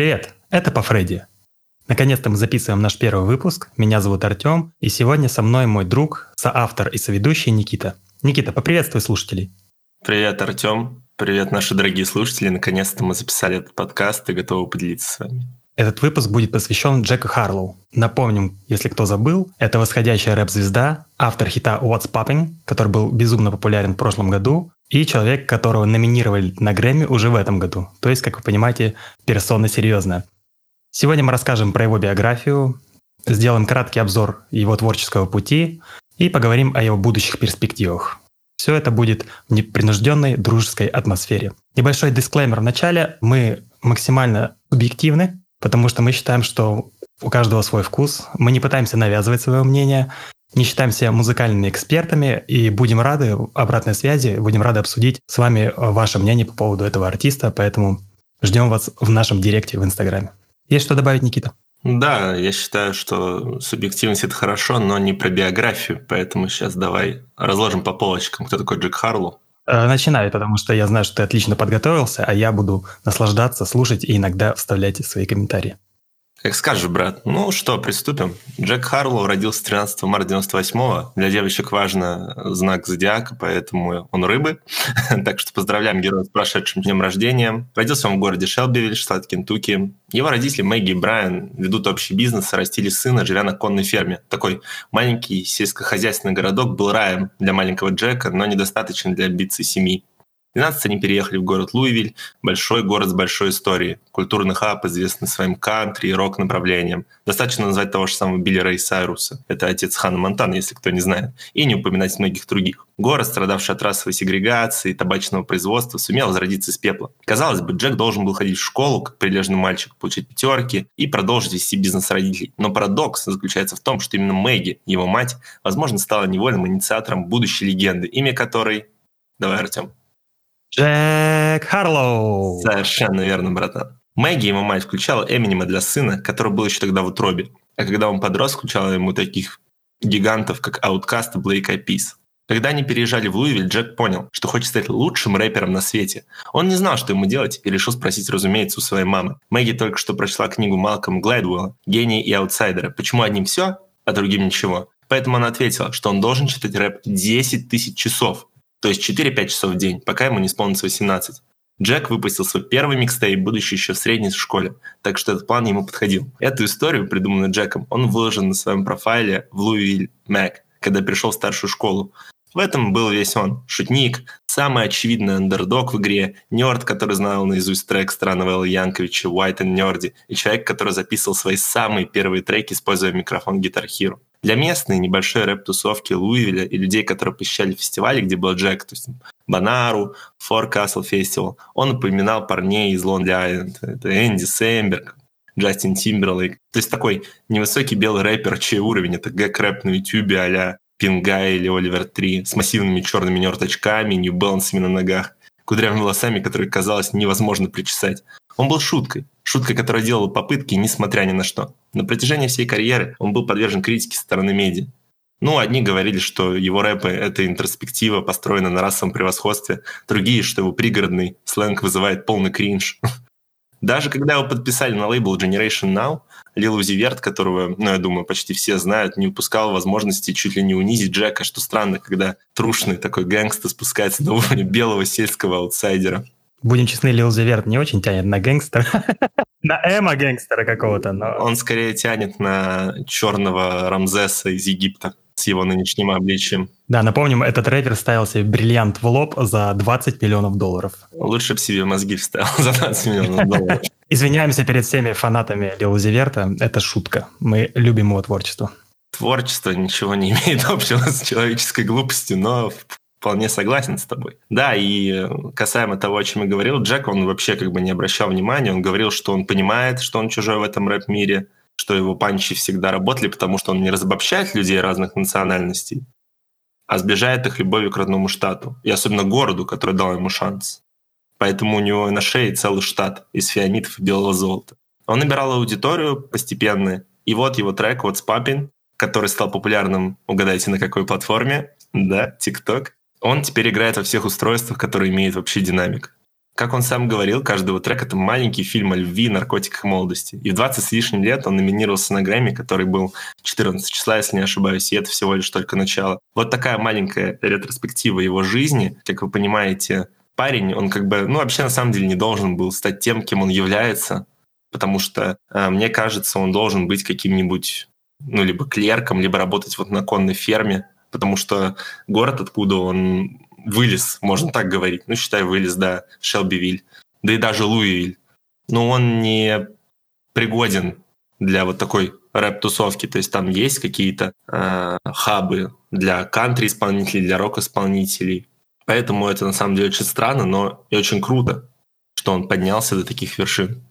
Привет, это по Фредди. Наконец-то мы записываем наш первый выпуск. Меня зовут Артем, и сегодня со мной мой друг, соавтор и соведущий Никита. Никита, поприветствуй слушателей. Привет, Артем. Привет, наши дорогие слушатели. Наконец-то мы записали этот подкаст и готовы поделиться с вами. Этот выпуск будет посвящен Джеку Харлоу. Напомним, если кто забыл, это восходящая рэп-звезда, автор хита What's Popping, который был безумно популярен в прошлом году, и человек, которого номинировали на Грэмми уже в этом году. То есть, как вы понимаете, персона серьезная. Сегодня мы расскажем про его биографию, сделаем краткий обзор его творческого пути и поговорим о его будущих перспективах. Все это будет в непринужденной дружеской атмосфере. Небольшой дисклеймер в начале. Мы максимально субъективны, потому что мы считаем, что у каждого свой вкус. Мы не пытаемся навязывать свое мнение, не считаем себя музыкальными экспертами и будем рады обратной связи, будем рады обсудить с вами ваше мнение по поводу этого артиста, поэтому ждем вас в нашем директе в Инстаграме. Есть что добавить, Никита? Да, я считаю, что субъективность это хорошо, но не про биографию, поэтому сейчас давай разложим по полочкам, кто такой Джек Харлоу. Э, начинай, потому что я знаю, что ты отлично подготовился, а я буду наслаждаться, слушать и иногда вставлять свои комментарии. Как скажешь, брат. Ну что, приступим. Джек Харлоу родился 13 марта 98-го. Для девочек важно знак зодиака, поэтому он рыбы. так что поздравляем героя с прошедшим днем рождения. Родился он в городе Шелбивиль, штат Кентукки. Его родители Мэгги и Брайан ведут общий бизнес, растили сына, живя на конной ферме. Такой маленький сельскохозяйственный городок был раем для маленького Джека, но недостаточно для амбиций семьи. 12 они переехали в город Луивиль, большой город с большой историей. Культурный хаб, известный своим кантри и рок-направлением. Достаточно назвать того же самого Билли Рэй Сайруса. Это отец Хана Монтана, если кто не знает. И не упоминать многих других. Город, страдавший от расовой сегрегации, табачного производства, сумел возродиться из пепла. Казалось бы, Джек должен был ходить в школу, как прилежный мальчик, получить пятерки и продолжить вести бизнес родителей. Но парадокс заключается в том, что именно Мэгги, его мать, возможно, стала невольным инициатором будущей легенды, имя которой... Давай, Артем. Джек Харлоу. Совершенно верно, братан. Мэгги, его мать, включала Эминема для сына, который был еще тогда в утробе. А когда он подрос, включала ему таких гигантов, как Outkast и Eyed Peas. Когда они переезжали в Луивиль, Джек понял, что хочет стать лучшим рэпером на свете. Он не знал, что ему делать, и решил спросить, разумеется, у своей мамы. Мэгги только что прочла книгу Малкома Глайдуэлла «Гений и аутсайдеры». Почему одним все, а другим ничего? Поэтому она ответила, что он должен читать рэп 10 тысяч часов, то есть 4-5 часов в день, пока ему не исполнится 18. Джек выпустил свой первый микстейп, будучи еще в средней школе, так что этот план ему подходил. Эту историю, придуманную Джеком, он выложил на своем профайле в Луивиль Мэг, когда пришел в старшую школу. В этом был весь он. Шутник, самый очевидный андердог в игре, нерд, который знал наизусть трек странного Элла Янковича «White and Nerdy», и человек, который записывал свои самые первые треки, используя микрофон Guitar Hero. Для местной небольшой рэп-тусовки Луивиля и людей, которые посещали фестивали, где был Джек, то есть Бонару, Forecastle Festival, он упоминал парней из Лонли Айленд. Это Энди Сэмберг, Джастин Тимберлейк. То есть такой невысокий белый рэпер, чей уровень это гэк-рэп на ютубе а-ля Пингай или Оливер 3 с массивными черными нерд-очками, нью-балансами на ногах, кудрявыми волосами, которые казалось невозможно причесать. Он был шуткой, шуткой, которая делала попытки, несмотря ни на что. На протяжении всей карьеры он был подвержен критике со стороны медиа. Ну, одни говорили, что его рэпы — это интроспектива, построена на расовом превосходстве, другие, что его пригородный сленг вызывает полный кринж. Даже когда его подписали на лейбл Generation Now, Лил Узи Верт, которого, ну, я думаю, почти все знают, не упускал возможности чуть ли не унизить Джека, что странно, когда трушный такой гэнгстер спускается до уровня белого сельского аутсайдера. Будем честны, Лил Зиверт не очень тянет на гэнгстера. на эмо гэнгстера какого-то. Но... Он скорее тянет на черного Рамзеса из Египта с его нынешним обличием. Да, напомним, этот рэпер ставил себе бриллиант в лоб за 20 миллионов долларов. Лучше бы себе мозги вставил за 20 миллионов долларов. Извиняемся перед всеми фанатами Лил Зиверта. Это шутка. Мы любим его творчество. Творчество ничего не имеет общего с человеческой глупостью, но вполне согласен с тобой. Да, и касаемо того, о чем я говорил, Джек, он вообще как бы не обращал внимания, он говорил, что он понимает, что он чужой в этом рэп-мире, что его панчи всегда работали, потому что он не разобщает людей разных национальностей, а сближает их любовью к родному штату, и особенно городу, который дал ему шанс. Поэтому у него на шее целый штат из фианитов и белого золота. Он набирал аудиторию постепенно, и вот его трек «What's Poppin'», который стал популярным, угадайте, на какой платформе, да, TikTok, он теперь играет во всех устройствах, которые имеют вообще динамик. Как он сам говорил, каждый его трек — это маленький фильм о любви, наркотиках молодости. И в 20 с лишним лет он номинировался на Грэмми, который был 14 числа, если не ошибаюсь, и это всего лишь только начало. Вот такая маленькая ретроспектива его жизни. Как вы понимаете, парень, он как бы, ну, вообще на самом деле не должен был стать тем, кем он является, потому что, э, мне кажется, он должен быть каким-нибудь, ну, либо клерком, либо работать вот на конной ферме, потому что город, откуда он вылез, можно так говорить, ну, считай, вылез, да, Шелбивиль, да и даже Луивиль. Но он не пригоден для вот такой рэп-тусовки, то есть там есть какие-то э, хабы для кантри-исполнителей, для рок-исполнителей. Поэтому это на самом деле очень странно, но и очень круто, что он поднялся до таких вершин.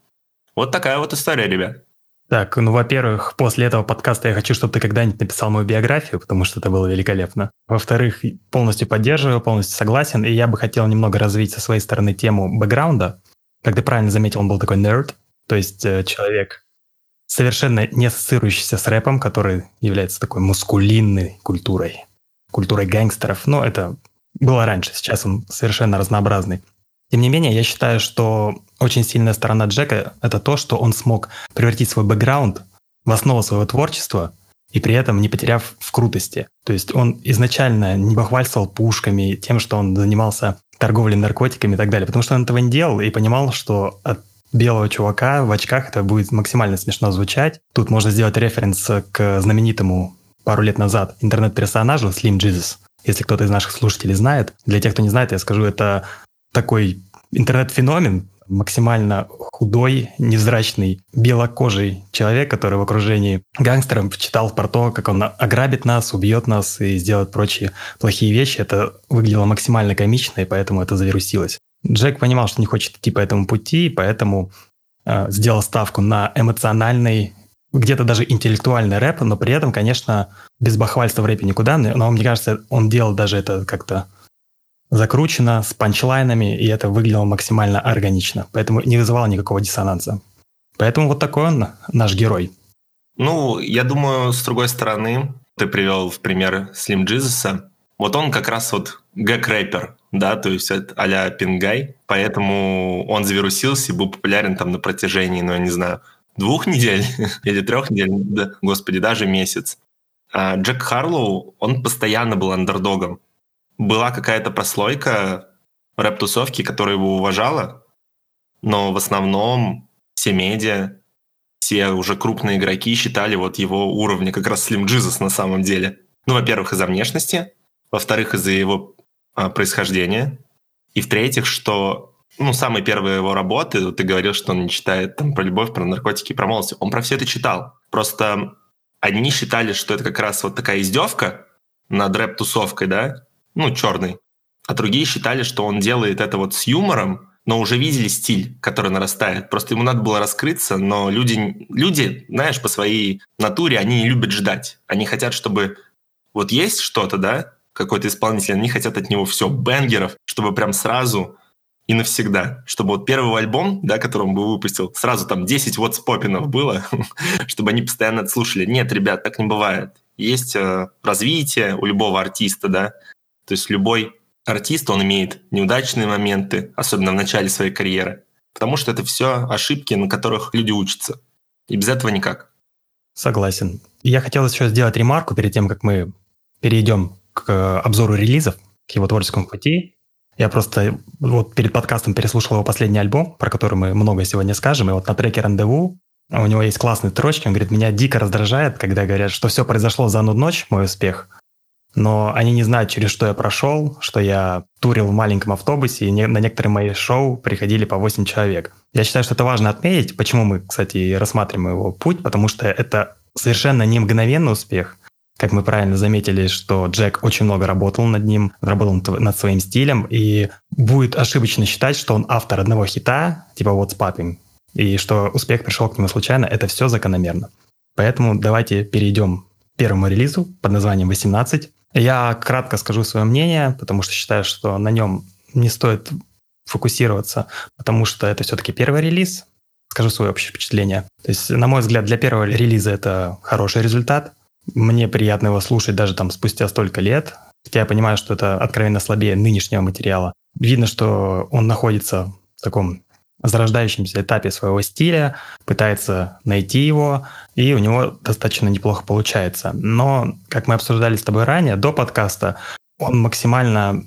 Вот такая вот история, ребят. Так, ну, во-первых, после этого подкаста я хочу, чтобы ты когда-нибудь написал мою биографию, потому что это было великолепно. Во-вторых, полностью поддерживаю, полностью согласен, и я бы хотел немного развить со своей стороны тему бэкграунда. Как ты правильно заметил, он был такой нерд, то есть э, человек, совершенно не ассоциирующийся с рэпом, который является такой мускулинной культурой, культурой гангстеров. Но это было раньше, сейчас он совершенно разнообразный. Тем не менее, я считаю, что очень сильная сторона Джека — это то, что он смог превратить свой бэкграунд в основу своего творчества и при этом не потеряв в крутости. То есть он изначально не бахвальствовал пушками, тем, что он занимался торговлей наркотиками и так далее, потому что он этого не делал и понимал, что от белого чувака в очках это будет максимально смешно звучать. Тут можно сделать референс к знаменитому пару лет назад интернет-персонажу Slim Jesus. Если кто-то из наших слушателей знает. Для тех, кто не знает, я скажу, это такой интернет-феномен, максимально худой, невзрачный, белокожий человек, который в окружении гангстеров читал про то, как он ограбит нас, убьет нас и сделает прочие плохие вещи. Это выглядело максимально комично, и поэтому это завирусилось. Джек понимал, что не хочет идти по этому пути, поэтому э, сделал ставку на эмоциональный, где-то даже интеллектуальный рэп, но при этом, конечно, без бахвальства в рэпе никуда. Но мне кажется, он делал даже это как-то закручено, с панчлайнами, и это выглядело максимально органично. Поэтому не вызывало никакого диссонанса. Поэтому вот такой он наш герой. Ну, я думаю, с другой стороны, ты привел в пример Слим Джизуса. Вот он как раз вот гэг-рэпер, да, то есть а-ля Пингай, поэтому он завирусился и был популярен там на протяжении, ну, я не знаю, двух недель или трех недель, да, господи, даже месяц. А Джек Харлоу, он постоянно был андердогом была какая-то прослойка рэп-тусовки, которая его уважала, но в основном все медиа, все уже крупные игроки считали вот его уровня как раз Slim Jesus на самом деле. Ну, во-первых, из-за внешности, во-вторых, из-за его а, происхождения, и в-третьих, что ну, самые первые его работы, ты говорил, что он не читает там про любовь, про наркотики, про молодость. Он про все это читал. Просто одни считали, что это как раз вот такая издевка над рэп-тусовкой, да, ну, черный. А другие считали, что он делает это вот с юмором, но уже видели стиль, который нарастает. Просто ему надо было раскрыться, но люди, люди, знаешь, по своей натуре, они не любят ждать. Они хотят, чтобы вот есть что-то, да, какой-то исполнитель, они хотят от него все, бенгеров, чтобы прям сразу и навсегда. Чтобы вот первый альбом, да, который он бы выпустил, сразу там 10 вот спопинов было, чтобы они постоянно слушали. Нет, ребят, так не бывает. Есть э, развитие у любого артиста, да, то есть любой артист, он имеет неудачные моменты, особенно в начале своей карьеры, потому что это все ошибки, на которых люди учатся. И без этого никак. Согласен. Я хотел еще сделать ремарку перед тем, как мы перейдем к обзору релизов, к его творческому пути. Я просто вот перед подкастом переслушал его последний альбом, про который мы много сегодня скажем, и вот на треке «Рандеву» у него есть классные строчки, он говорит, меня дико раздражает, когда говорят, что все произошло за одну ночь, мой успех, но они не знают, через что я прошел, что я турил в маленьком автобусе, и на некоторые мои шоу приходили по 8 человек. Я считаю, что это важно отметить, почему мы, кстати, рассматриваем его путь, потому что это совершенно не мгновенный успех. Как мы правильно заметили, что Джек очень много работал над ним, работал над своим стилем, и будет ошибочно считать, что он автор одного хита, типа What's Popping, и что успех пришел к нему случайно, это все закономерно. Поэтому давайте перейдем к первому релизу под названием «18». Я кратко скажу свое мнение, потому что считаю, что на нем не стоит фокусироваться, потому что это все-таки первый релиз. Скажу свое общее впечатление. То есть, на мой взгляд, для первого релиза это хороший результат. Мне приятно его слушать даже там спустя столько лет. Хотя я понимаю, что это откровенно слабее нынешнего материала. Видно, что он находится в таком зарождающемся этапе своего стиля, пытается найти его, и у него достаточно неплохо получается. Но, как мы обсуждали с тобой ранее, до подкаста, он максимально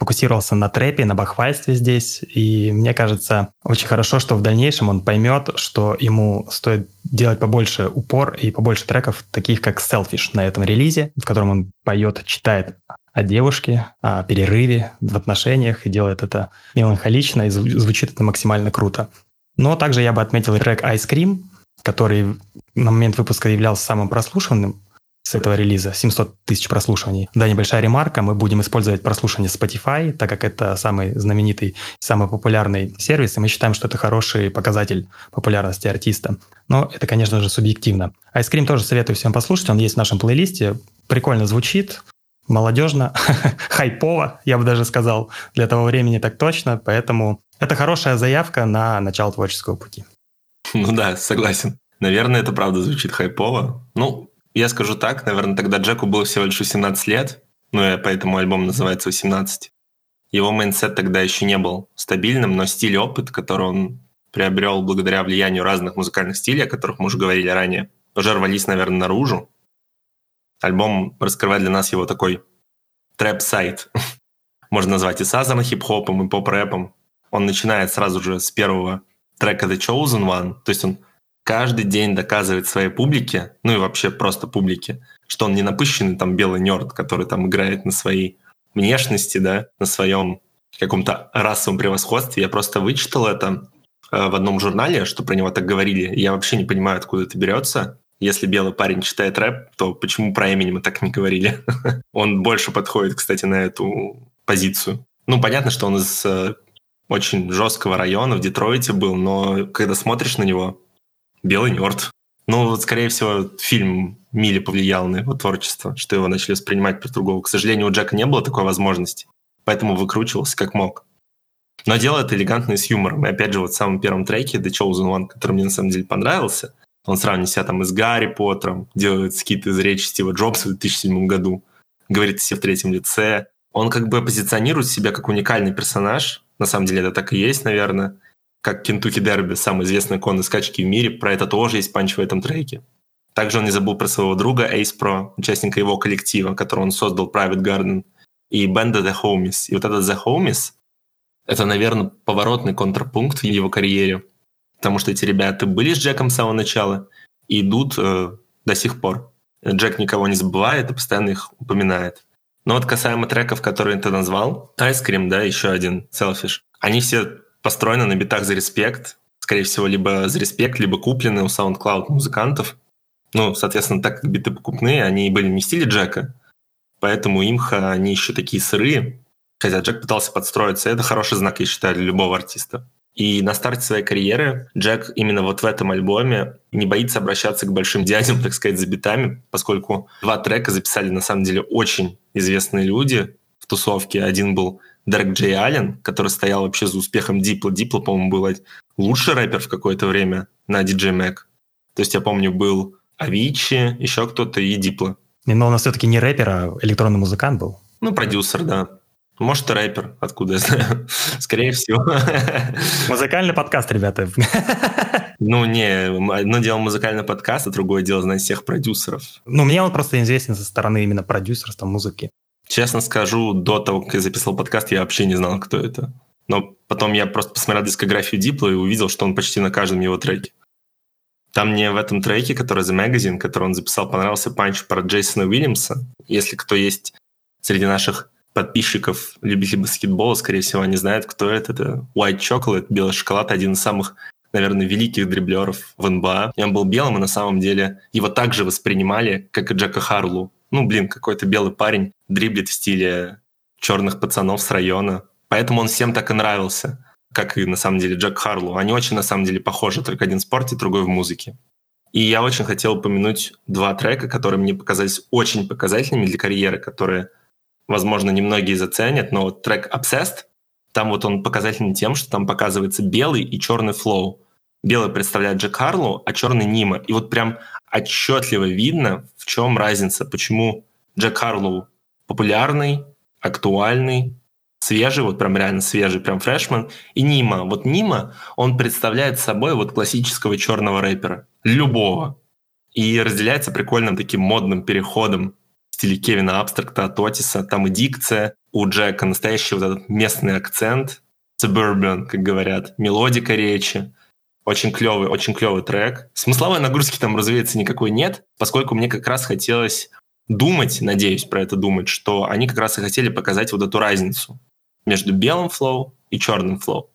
фокусировался на трэпе, на бахвальстве здесь, и мне кажется, очень хорошо, что в дальнейшем он поймет, что ему стоит делать побольше упор и побольше треков, таких как Selfish на этом релизе, в котором он поет, читает о девушке, о перерыве в отношениях и делает это меланхолично, и звучит это максимально круто. Но также я бы отметил трек Ice Cream, который на момент выпуска являлся самым прослушанным с этого релиза, 700 тысяч прослушиваний. Да, небольшая ремарка, мы будем использовать прослушивание Spotify, так как это самый знаменитый, самый популярный сервис, и мы считаем, что это хороший показатель популярности артиста. Но это, конечно же, субъективно. Ice Cream тоже советую всем послушать, он есть в нашем плейлисте, прикольно звучит, молодежно, хайпово, я бы даже сказал, для того времени так точно, поэтому это хорошая заявка на начало творческого пути. Ну да, согласен. Наверное, это правда звучит хайпово. Ну, я скажу так, наверное, тогда Джеку было всего лишь 18 лет, ну и поэтому альбом называется 18. Его мейнсет тогда еще не был стабильным, но стиль и опыт, который он приобрел благодаря влиянию разных музыкальных стилей, о которых мы уже говорили ранее, уже рвались, наверное, наружу. Альбом раскрывает для нас его такой трэп-сайт. Можно назвать и сазерно хип-хопом, и поп-рэпом. Он начинает сразу же с первого трека The Chosen One, то есть он каждый день доказывает своей публике, ну и вообще просто публике, что он не напыщенный там белый нерд, который там играет на своей внешности, да, на своем каком-то расовом превосходстве. Я просто вычитал это э, в одном журнале, что про него так говорили. Я вообще не понимаю, откуда это берется. Если белый парень читает рэп, то почему про мы так не говорили? он больше подходит, кстати, на эту позицию. Ну, понятно, что он из э, очень жесткого района в Детройте был, но когда смотришь на него, Белый нерд. Ну, вот, скорее всего, фильм Мили повлиял на его творчество, что его начали воспринимать по-другому. К сожалению, у Джека не было такой возможности, поэтому выкручивался как мог. Но делает элегантно и с юмором. И опять же, вот в самом первом треке The Chosen One, который мне на самом деле понравился, он сравнивает себя там и с Гарри Поттером, делает скит из речи Стива Джобса в 2007 году, говорит себе в третьем лице. Он как бы позиционирует себя как уникальный персонаж, на самом деле это так и есть, наверное, как Кентукки Дерби, самый известный конный скачки в мире, про это тоже есть панч в этом треке. Также он не забыл про своего друга Ace Pro, участника его коллектива, который он создал Private Garden, и бенда The Homies. И вот этот The Homies — это, наверное, поворотный контрпункт в его карьере, потому что эти ребята были с Джеком с самого начала и идут э, до сих пор. Джек никого не забывает и постоянно их упоминает. Но вот касаемо треков, которые ты назвал, Ice Cream, да, еще один, Selfish, они все построена на битах за респект. Скорее всего, либо за респект, либо куплены у SoundCloud музыкантов. Ну, соответственно, так как биты покупные, они были не в стиле Джека, поэтому имха, они еще такие сырые. Хотя Джек пытался подстроиться, это хороший знак, я считаю, для любого артиста. И на старте своей карьеры Джек именно вот в этом альбоме не боится обращаться к большим дядям, так сказать, за битами, поскольку два трека записали на самом деле очень известные люди в тусовке. Один был Дерек Джей Аллен, который стоял вообще за успехом Дипла. Дипла, по-моему, был лучший рэпер в какое-то время на DJ Mac. То есть я помню, был Авичи, еще кто-то и Дипла. Но он все-таки не рэпер, а электронный музыкант был. Ну, продюсер, да. Может, рэпер, откуда я знаю. Скорее всего. Музыкальный подкаст, ребята. Ну, не, одно дело музыкальный подкаст, а другое дело знать всех продюсеров. Ну, мне он просто известен со стороны именно продюсерства музыки. Честно скажу, до того, как я записал подкаст, я вообще не знал, кто это. Но потом я просто посмотрел дискографию Дипла и увидел, что он почти на каждом его треке. Там мне в этом треке, который The Magazine, который он записал, понравился панч про Джейсона Уильямса. Если кто есть среди наших подписчиков, любителей баскетбола, скорее всего, они знают, кто это. Это White Chocolate, белый шоколад, один из самых, наверное, великих дриблеров в НБА. И он был белым, и на самом деле его также воспринимали, как и Джека Харлу ну, блин, какой-то белый парень дриблит в стиле черных пацанов с района. Поэтому он всем так и нравился, как и на самом деле Джек Харлоу. Они очень на самом деле похожи, только один в спорте, другой в музыке. И я очень хотел упомянуть два трека, которые мне показались очень показательными для карьеры, которые, возможно, немногие заценят, но трек Obsessed, там вот он показательный тем, что там показывается белый и черный флоу. Белый представляет Джек Харлоу, а черный Нима. И вот прям отчетливо видно, в чем разница, почему Джек Харлоу популярный, актуальный, свежий, вот прям реально свежий, прям фрешман, и Нима. Вот Нима, он представляет собой вот классического черного рэпера, любого. И разделяется прикольным таким модным переходом стиле Кевина Абстракта от Отиса. Там и дикция у Джека, настоящий вот этот местный акцент, suburban, как говорят, мелодика речи. Очень клевый, очень клевый трек. Смысловой нагрузки там, разумеется, никакой нет, поскольку мне как раз хотелось думать, надеюсь про это думать, что они как раз и хотели показать вот эту разницу между белым flow и черным flow.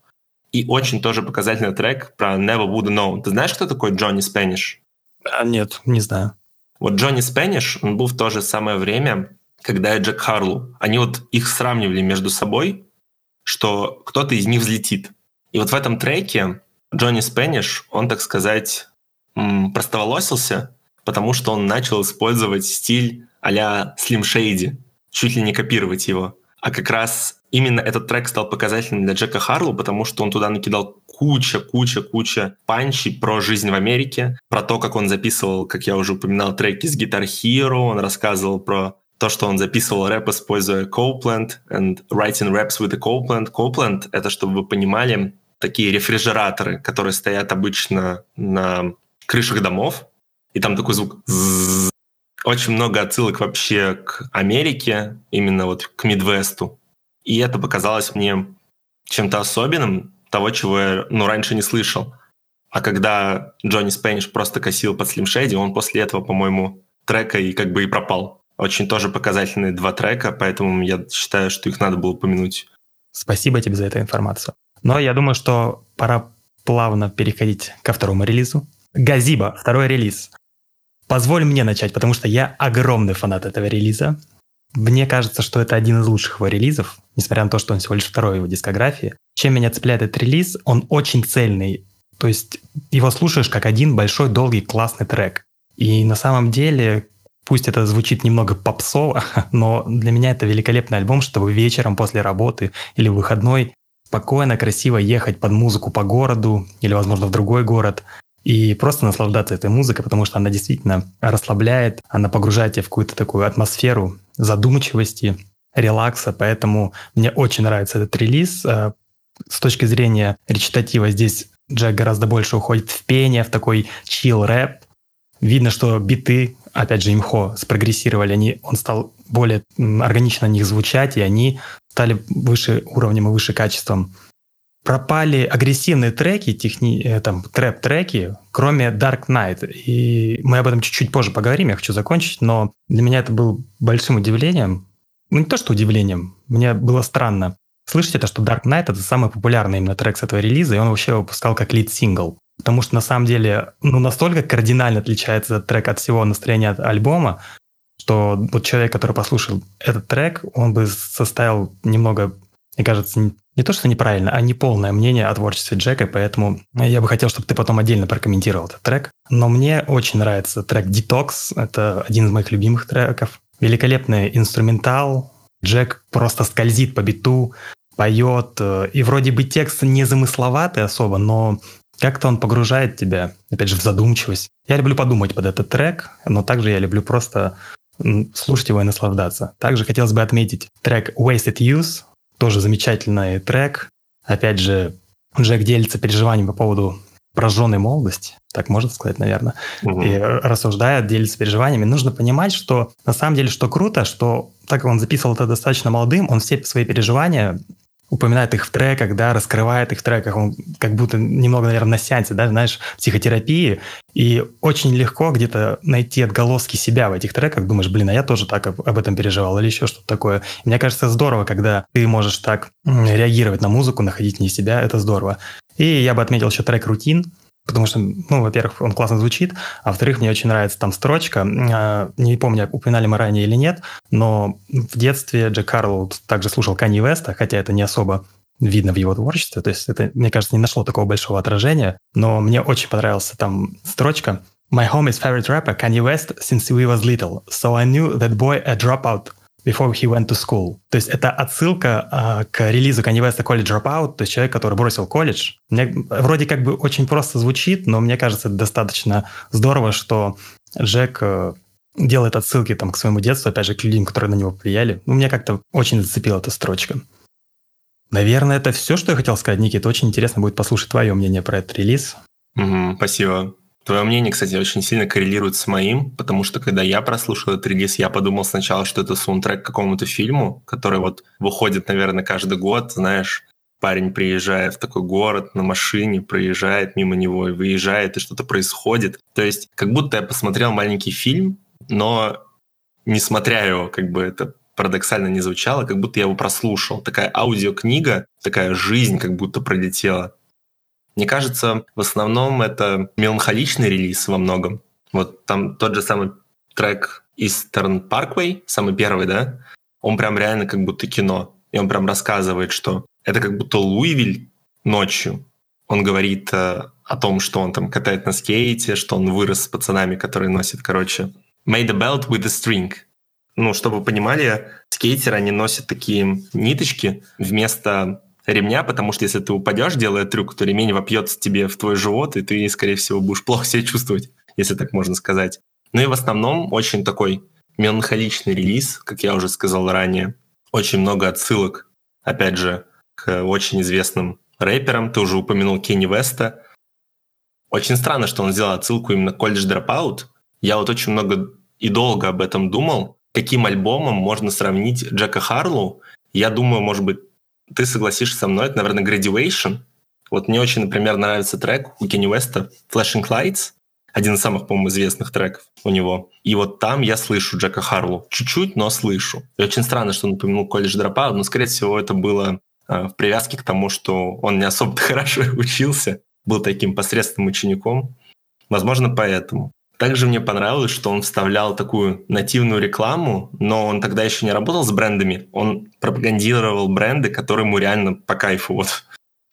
И очень тоже показательный трек про Never Woulda Known. Ты знаешь, кто такой Джонни Спэниш? А, нет, не знаю. Вот Джонни Спэниш, он был в то же самое время, когда и Джек Харлу. Они вот их сравнивали между собой, что кто-то из них взлетит. И вот в этом треке Джонни Спэниш, он, так сказать, простоволосился, потому что он начал использовать стиль а-ля Slim Shady, чуть ли не копировать его. А как раз именно этот трек стал показательным для Джека Харлу, потому что он туда накидал куча, куча, куча панчей про жизнь в Америке, про то, как он записывал, как я уже упоминал, треки с Guitar Hero, он рассказывал про то, что он записывал рэп, используя Copeland and writing raps with a Copeland. Copeland — это, чтобы вы понимали, такие рефрижераторы, которые стоят обычно на крышах домов, и там такой звук очень много отсылок вообще к Америке, именно вот к Мидвесту. И это показалось мне чем-то особенным, того, чего я ну, раньше не слышал. А когда Джонни Спэниш просто косил под Shady, он после этого, по-моему, трека и как бы и пропал. Очень тоже показательные два трека, поэтому я считаю, что их надо было упомянуть. Спасибо тебе за эту информацию. Но я думаю, что пора плавно переходить ко второму релизу. Газиба, второй релиз. Позволь мне начать, потому что я огромный фанат этого релиза. Мне кажется, что это один из лучших его релизов, несмотря на то, что он всего лишь второй его дискографии. Чем меня цепляет этот релиз, он очень цельный. То есть его слушаешь как один большой, долгий, классный трек. И на самом деле, пусть это звучит немного попсово, но для меня это великолепный альбом, чтобы вечером после работы или выходной спокойно, красиво ехать под музыку по городу или, возможно, в другой город, и просто наслаждаться этой музыкой, потому что она действительно расслабляет, она погружает тебя в какую-то такую атмосферу задумчивости, релакса, поэтому мне очень нравится этот релиз. Э, с точки зрения речитатива здесь Джек гораздо больше уходит в пение, в такой чил рэп. Видно, что биты, опять же, имхо спрогрессировали, они, он стал более органично на них звучать, и они стали выше уровнем и выше качеством пропали агрессивные треки, техни, э, там, трэп-треки, кроме Dark Knight. И мы об этом чуть-чуть позже поговорим, я хочу закончить, но для меня это было большим удивлением. Ну, не то, что удивлением, мне было странно. Слышать это, что Dark Knight — это самый популярный именно трек с этого релиза, и он вообще выпускал как лид-сингл. Потому что на самом деле ну, настолько кардинально отличается этот трек от всего настроения от альбома, что вот человек, который послушал этот трек, он бы составил немного, мне кажется, не то, что неправильно, а неполное мнение о творчестве Джека, поэтому я бы хотел, чтобы ты потом отдельно прокомментировал этот трек. Но мне очень нравится трек Detox, это один из моих любимых треков. Великолепный инструментал, Джек просто скользит по биту, поет, и вроде бы текст не замысловатый особо, но как-то он погружает тебя, опять же, в задумчивость. Я люблю подумать под этот трек, но также я люблю просто слушать его и наслаждаться. Также хотелось бы отметить трек Wasted Use, тоже замечательный трек. Опять же, Джек делится переживаниями по поводу прожженной молодости, так можно сказать, наверное, угу. и рассуждает, делится переживаниями. Нужно понимать, что на самом деле, что круто, что так как он записывал это достаточно молодым, он все свои переживания упоминает их в треках, да, раскрывает их в треках, он как будто немного, наверное, на сеансе, да, знаешь, психотерапии, и очень легко где-то найти отголоски себя в этих треках, думаешь, блин, а я тоже так об, об этом переживал или еще что-то такое. Мне кажется, здорово, когда ты можешь так реагировать на музыку, находить не себя, это здорово. И я бы отметил еще трек «Рутин», потому что, ну, во-первых, он классно звучит, а во-вторых, мне очень нравится там строчка. А, не помню, упоминали мы ранее или нет, но в детстве Джек Карлоу также слушал Канье Веста, хотя это не особо видно в его творчестве, то есть это, мне кажется, не нашло такого большого отражения, но мне очень понравилась там строчка. «My home is favorite rapper Kanye West since we was little, so I knew that boy a dropout before he went to school. То есть это отсылка а, к релизу Kanye West College Dropout, то есть человек, который бросил колледж. Мне вроде как бы очень просто звучит, но мне кажется, достаточно здорово, что Джек э, делает отсылки там, к своему детству, опять же, к людям, которые на него влияли. Ну, мне как-то очень зацепила эта строчка. Наверное, это все, что я хотел сказать, Никит. Очень интересно будет послушать твое мнение про этот релиз. Угу, спасибо. Твое мнение, кстати, очень сильно коррелирует с моим, потому что когда я прослушал этот релиз, я подумал сначала, что это саундтрек к какому-то фильму, который вот выходит, наверное, каждый год, знаешь, парень приезжает в такой город на машине, проезжает мимо него и выезжает, и что-то происходит. То есть как будто я посмотрел маленький фильм, но не смотря его, как бы это парадоксально не звучало, как будто я его прослушал. Такая аудиокнига, такая жизнь как будто пролетела. Мне кажется, в основном это меланхоличный релиз во многом. Вот там тот же самый трек Eastern Parkway, самый первый, да, он прям реально как будто кино. И он прям рассказывает, что это как будто Луивиль ночью. Он говорит э, о том, что он там катает на скейте, что он вырос с пацанами, которые носят, короче, made a belt with a string. Ну, чтобы вы понимали, скейтеры, они носят такие ниточки вместо ремня, потому что если ты упадешь, делая трюк, то ремень вопьется тебе в твой живот, и ты, скорее всего, будешь плохо себя чувствовать, если так можно сказать. Ну и в основном очень такой меланхоличный релиз, как я уже сказал ранее. Очень много отсылок, опять же, к очень известным рэперам. Ты уже упомянул Кенни Веста. Очень странно, что он сделал отсылку именно к College Dropout. Я вот очень много и долго об этом думал, каким альбомом можно сравнить Джека Харлоу. Я думаю, может быть, ты согласишься со мной, это, наверное, Graduation. Вот мне очень, например, нравится трек у Кенни Уэста Flashing Lights, один из самых, по-моему, известных треков у него. И вот там я слышу Джека Харлоу. Чуть-чуть, но слышу. И очень странно, что он упомянул колледж Dropout, но, скорее всего, это было э, в привязке к тому, что он не особо хорошо учился, был таким посредственным учеником. Возможно, поэтому. Также мне понравилось, что он вставлял такую нативную рекламу, но он тогда еще не работал с брендами. Он пропагандировал бренды, которые ему реально по кайфу. Вот.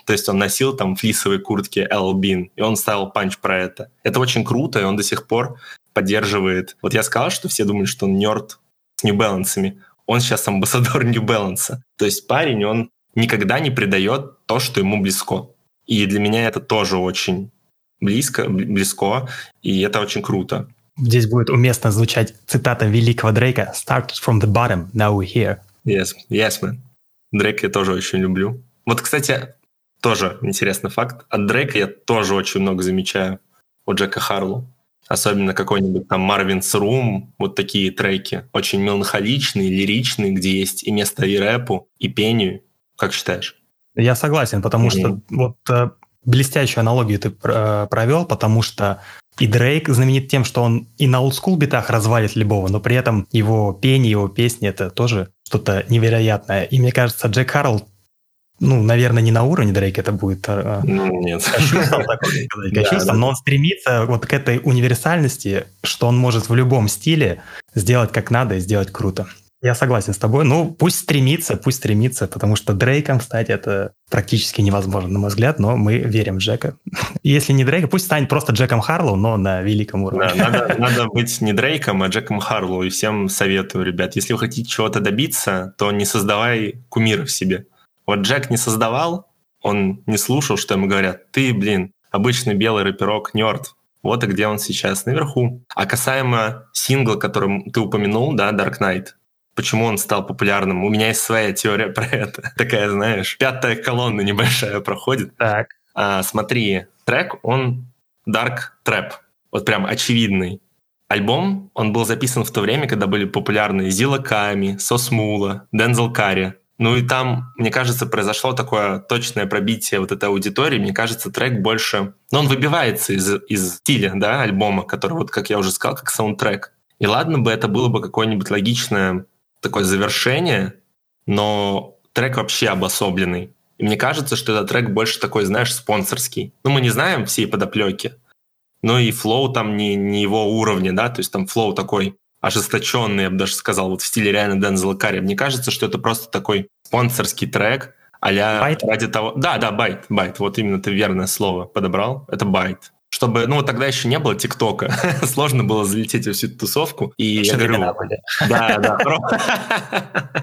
То есть он носил там флисовые куртки L Bean, и он ставил панч про это. Это очень круто, и он до сих пор поддерживает. Вот я сказал, что все думают, что он нерд с New Balance. Он сейчас амбассадор New Balance. То есть парень, он никогда не предает то, что ему близко. И для меня это тоже очень близко, близко, и это очень круто. Здесь будет уместно звучать цитата великого Дрейка «Started from the bottom, now we're here». Yes, yes, man. Дрейка я тоже очень люблю. Вот, кстати, тоже интересный факт. От Дрейка я тоже очень много замечаю у Джека Харлу. Особенно какой-нибудь там Marvin's Room, вот такие треки. Очень меланхоличные, лиричные, где есть и место и рэпу, и пению. Как считаешь? Я согласен, потому mm-hmm. что вот э, блестящую аналогию ты провел, потому что и Дрейк знаменит тем, что он и на олдскул битах развалит любого, но при этом его пение, его песни — это тоже что-то невероятное. И мне кажется, Джек Харрелл ну, наверное, не на уровне Дрейка это будет а, ну, нет. кощунством, такой сказать, кощунством, но он стремится вот к этой универсальности, что он может в любом стиле сделать как надо и сделать круто. Я согласен с тобой. Ну, пусть стремится, пусть стремится, потому что Дрейком стать это практически невозможно, на мой взгляд, но мы верим в Джека. Если не Дрейка, пусть станет просто Джеком Харлоу, но на великом уровне. Да, надо, надо быть не Дрейком, а Джеком Харлоу. И всем советую, ребят, если вы хотите чего-то добиться, то не создавай кумиров себе. Вот Джек не создавал, он не слушал, что ему говорят. Ты, блин, обычный белый рэперок, нерд. Вот и где он сейчас, наверху. А касаемо сингла, который ты упомянул, да, Dark Knight, почему он стал популярным. У меня есть своя теория про это. Такая, знаешь, пятая колонна небольшая проходит. Так. А, смотри, трек, он Dark Trap. Вот прям очевидный. Альбом, он был записан в то время, когда были популярны Зила Ками, Сосмула, Дензел Карри. Ну и там, мне кажется, произошло такое точное пробитие вот этой аудитории. Мне кажется, трек больше... Ну, он выбивается из, из стиля, да, альбома, который, вот, как я уже сказал, как саундтрек. И ладно бы это было бы какое-нибудь логичное такое завершение, но трек вообще обособленный. И мне кажется, что этот трек больше такой, знаешь, спонсорский. Ну, мы не знаем всей подоплеки, но и flow там не, не его уровня, да, то есть там flow такой ожесточенный, я бы даже сказал, вот в стиле реально Дензела Карри. Мне кажется, что это просто такой спонсорский трек, а ради того... Да, да, bait, bait, вот именно ты верное слово подобрал, это bait чтобы, ну, тогда еще не было ТикТока, сложно было залететь во всю эту тусовку. И я говорю, да, да,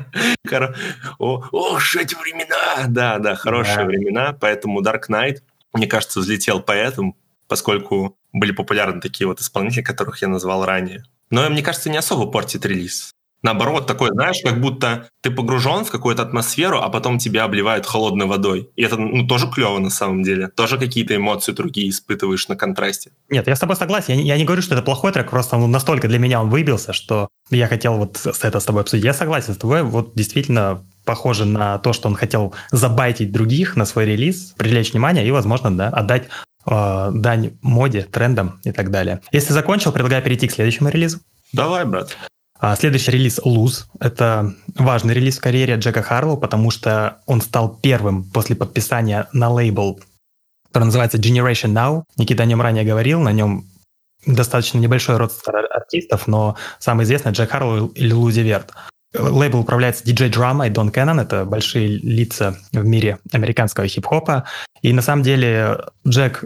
ох, эти времена, да, да, хорошие времена, поэтому Dark Knight, мне кажется, взлетел поэтому, поскольку были популярны такие вот исполнители, которых я назвал ранее. Но мне кажется, не особо портит релиз. Наоборот, такое, знаешь, как будто ты погружен в какую-то атмосферу, а потом тебя обливают холодной водой. И это ну, тоже клево на самом деле. Тоже какие-то эмоции другие испытываешь на контрасте. Нет, я с тобой согласен. Я, я не говорю, что это плохой трек, просто он настолько для меня он выбился, что я хотел вот это с тобой обсудить. Я согласен с тобой. Вот действительно похоже на то, что он хотел забайтить других на свой релиз, привлечь внимание и, возможно, да, отдать э, дань моде, трендам и так далее. Если закончил, предлагаю перейти к следующему релизу. Давай, брат. А следующий релиз Lose. Это важный релиз в карьере Джека Харлоу, потому что он стал первым после подписания на лейбл, который называется Generation Now. Никита о нем ранее говорил, на нем достаточно небольшой род артистов, но самый известный Джек Харлоу или Лузи Верт. Лейбл управляется DJ Drama и Дон Кеннон, это большие лица в мире американского хип-хопа. И на самом деле Джек,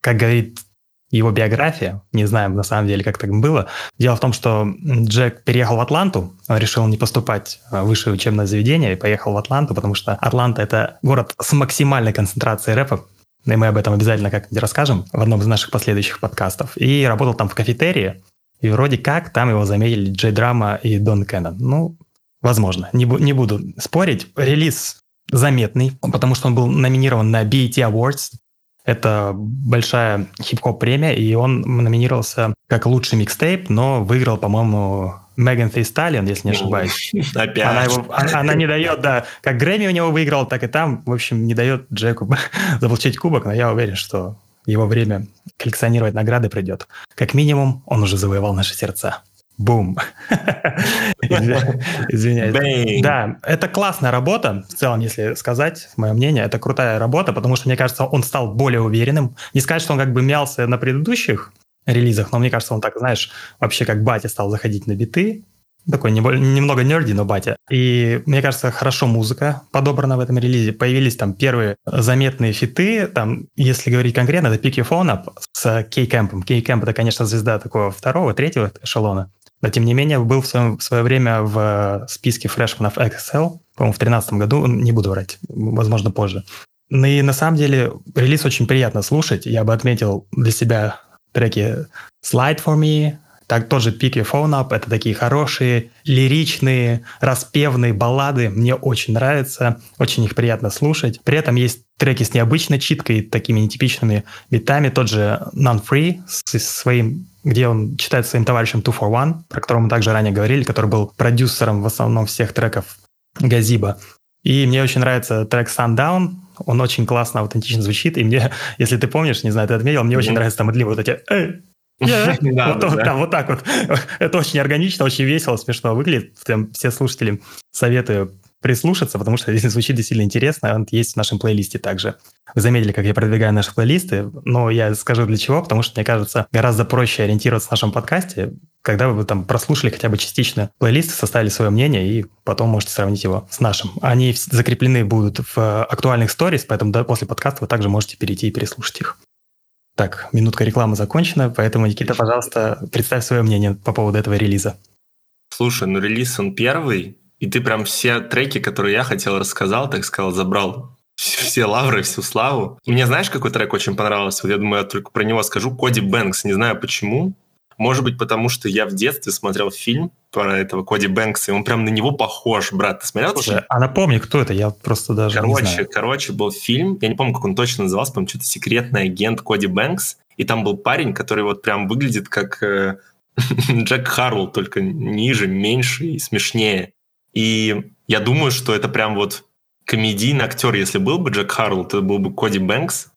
как говорит его биография, не знаем на самом деле, как так было. Дело в том, что Джек переехал в Атланту, он решил не поступать в высшее учебное заведение и поехал в Атланту, потому что Атланта – это город с максимальной концентрацией рэпа, и мы об этом обязательно как-нибудь расскажем в одном из наших последующих подкастов. И работал там в кафетерии, и вроде как там его заметили Джей Драма и Дон Кеннон. Ну, возможно, не, бу- не буду спорить. Релиз заметный, потому что он был номинирован на BET Awards это большая хип-хоп премия, и он номинировался как лучший микстейп, но выиграл, по-моему, Меган Thee Stallion, если не ошибаюсь. Опять. Она, его, она, она не дает, да, как Грэмми у него выиграл, так и там, в общем, не дает Джеку заполучить кубок, но я уверен, что его время коллекционировать награды придет. Как минимум, он уже завоевал наши сердца. Бум. Извиняюсь. Да, это классная работа, в целом, если сказать, мое мнение, это крутая работа, потому что, мне кажется, он стал более уверенным. Не сказать, что он как бы мялся на предыдущих релизах, но мне кажется, он так, знаешь, вообще как батя стал заходить на биты, такой немного нерди, но батя. И мне кажется, хорошо музыка подобрана в этом релизе. Появились там первые заметные фиты. Там, если говорить конкретно, это Pick Your Phone Up с Кей-Кэмпом. Кей-Кэмп это, конечно, звезда такого второго, третьего эшелона. Но, тем не менее, был в, своем, в свое время в списке фрешманов XL, по-моему, в 2013 году, не буду врать, возможно, позже. Ну и на самом деле релиз очень приятно слушать. Я бы отметил для себя треки Slide For Me, так тоже Pick Your Phone Up. Это такие хорошие, лиричные, распевные баллады. Мне очень нравится. Очень их приятно слушать. При этом есть треки с необычной читкой, такими нетипичными битами. Тот же Non Free с своим где он читает своим товарищем Two for One, про которого мы также ранее говорили, который был продюсером в основном всех треков Газиба. И мне очень нравится трек Sundown, он очень классно, аутентично звучит, и мне, если ты помнишь, не знаю, ты отметил, мне очень нравится там вот эти «Эй, вот, так вот. Это очень органично, очень весело, смешно выглядит. все слушатели советую прислушаться, потому что здесь звучит действительно интересно, он есть в нашем плейлисте также. Вы заметили, как я продвигаю наши плейлисты, но я скажу для чего, потому что, мне кажется, гораздо проще ориентироваться в нашем подкасте, когда вы там прослушали хотя бы частично плейлист, составили свое мнение, и потом можете сравнить его с нашим. Они закреплены будут в актуальных сторис, поэтому да, после подкаста вы также можете перейти и переслушать их. Так, минутка рекламы закончена, поэтому, Никита, пожалуйста, представь свое мнение по поводу этого релиза. Слушай, ну релиз он первый, и ты прям все треки, которые я хотел, рассказал, так сказал, забрал все лавры, всю славу. Мне знаешь, какой трек очень понравился? Вот я думаю, я только про него скажу. Коди Бэнкс. Не знаю почему. Может быть, потому что я в детстве смотрел фильм про этого Коди Бэнкса, и он прям на него похож, брат. Ты смотрел? Слушай, а напомни, кто это? Я просто даже короче, не знаю. Короче, был фильм, я не помню, как он точно назывался, по-моему, что-то «Секретный агент Коди Бэнкс», и там был парень, который вот прям выглядит как э, Джек Харвелл, только ниже, меньше и смешнее. И я думаю, что это прям вот комедийный актер, если был бы Джек Харвелл, то был бы Коди Бэнкс.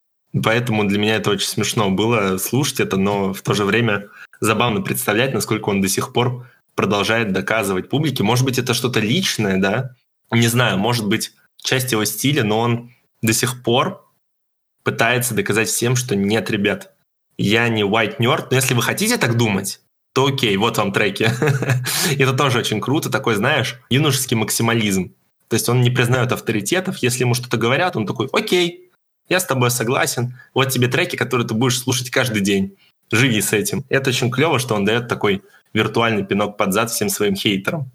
Поэтому для меня это очень смешно было слушать это, но в то же время забавно представлять, насколько он до сих пор продолжает доказывать публике. Может быть, это что-то личное, да? Не знаю, может быть, часть его стиля, но он до сих пор пытается доказать всем, что нет, ребят, я не white nerd, но если вы хотите так думать, то окей, вот вам треки. это тоже очень круто, такой, знаешь, юношеский максимализм. То есть он не признает авторитетов, если ему что-то говорят, он такой, окей, я с тобой согласен, вот тебе треки, которые ты будешь слушать каждый день живи с этим. Это очень клево, что он дает такой виртуальный пинок под зад всем своим хейтерам.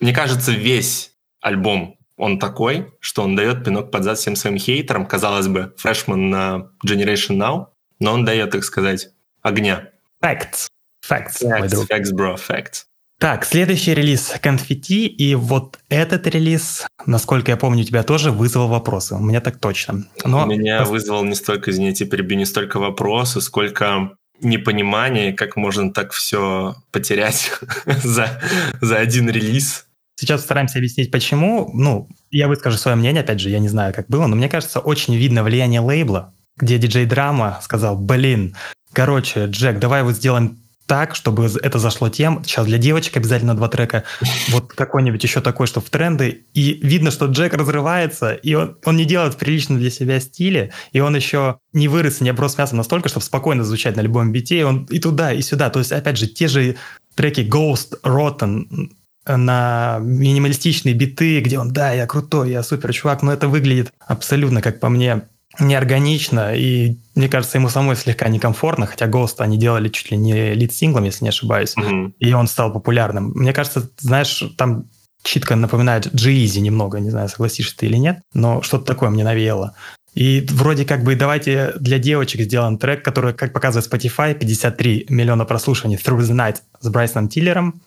Мне кажется, весь альбом он такой, что он дает пинок под зад всем своим хейтерам. Казалось бы, фрешман на Generation Now, но он дает, так сказать, огня. Facts. Facts, facts, facts bro, facts. Так, следующий релиз конфетти, и вот этот релиз, насколько я помню, у тебя тоже вызвал вопросы. У меня так точно. Но... Меня вызвал не столько, извините, перебью, не столько вопросы, сколько непонимание, как можно так все потерять за, за один релиз. Сейчас стараемся объяснить, почему. Ну, я выскажу свое мнение, опять же, я не знаю, как было, но мне кажется, очень видно влияние лейбла, где диджей Драма сказал, блин, короче, Джек, давай вот сделаем так, чтобы это зашло тем. Сейчас для девочек обязательно два трека. Вот какой-нибудь еще такой, что в тренды. И видно, что Джек разрывается, и он, он не делает в приличном для себя стиле, и он еще не вырос, не оброс мясом настолько, чтобы спокойно звучать на любом бите. И он и туда, и сюда. То есть, опять же, те же треки Ghost, Rotten, на минималистичные биты, где он, да, я крутой, я супер чувак, но это выглядит абсолютно, как по мне, неорганично, и мне кажется, ему самой слегка некомфортно, хотя Ghost они делали чуть ли не лид-синглом, если не ошибаюсь, mm-hmm. и он стал популярным. Мне кажется, знаешь, там читка напоминает g немного, не знаю, согласишься ты или нет, но что-то такое мне навеяло. И вроде как бы давайте для девочек сделаем трек, который, как показывает Spotify, 53 миллиона прослушиваний Through the Night с Брайсоном Тиллером.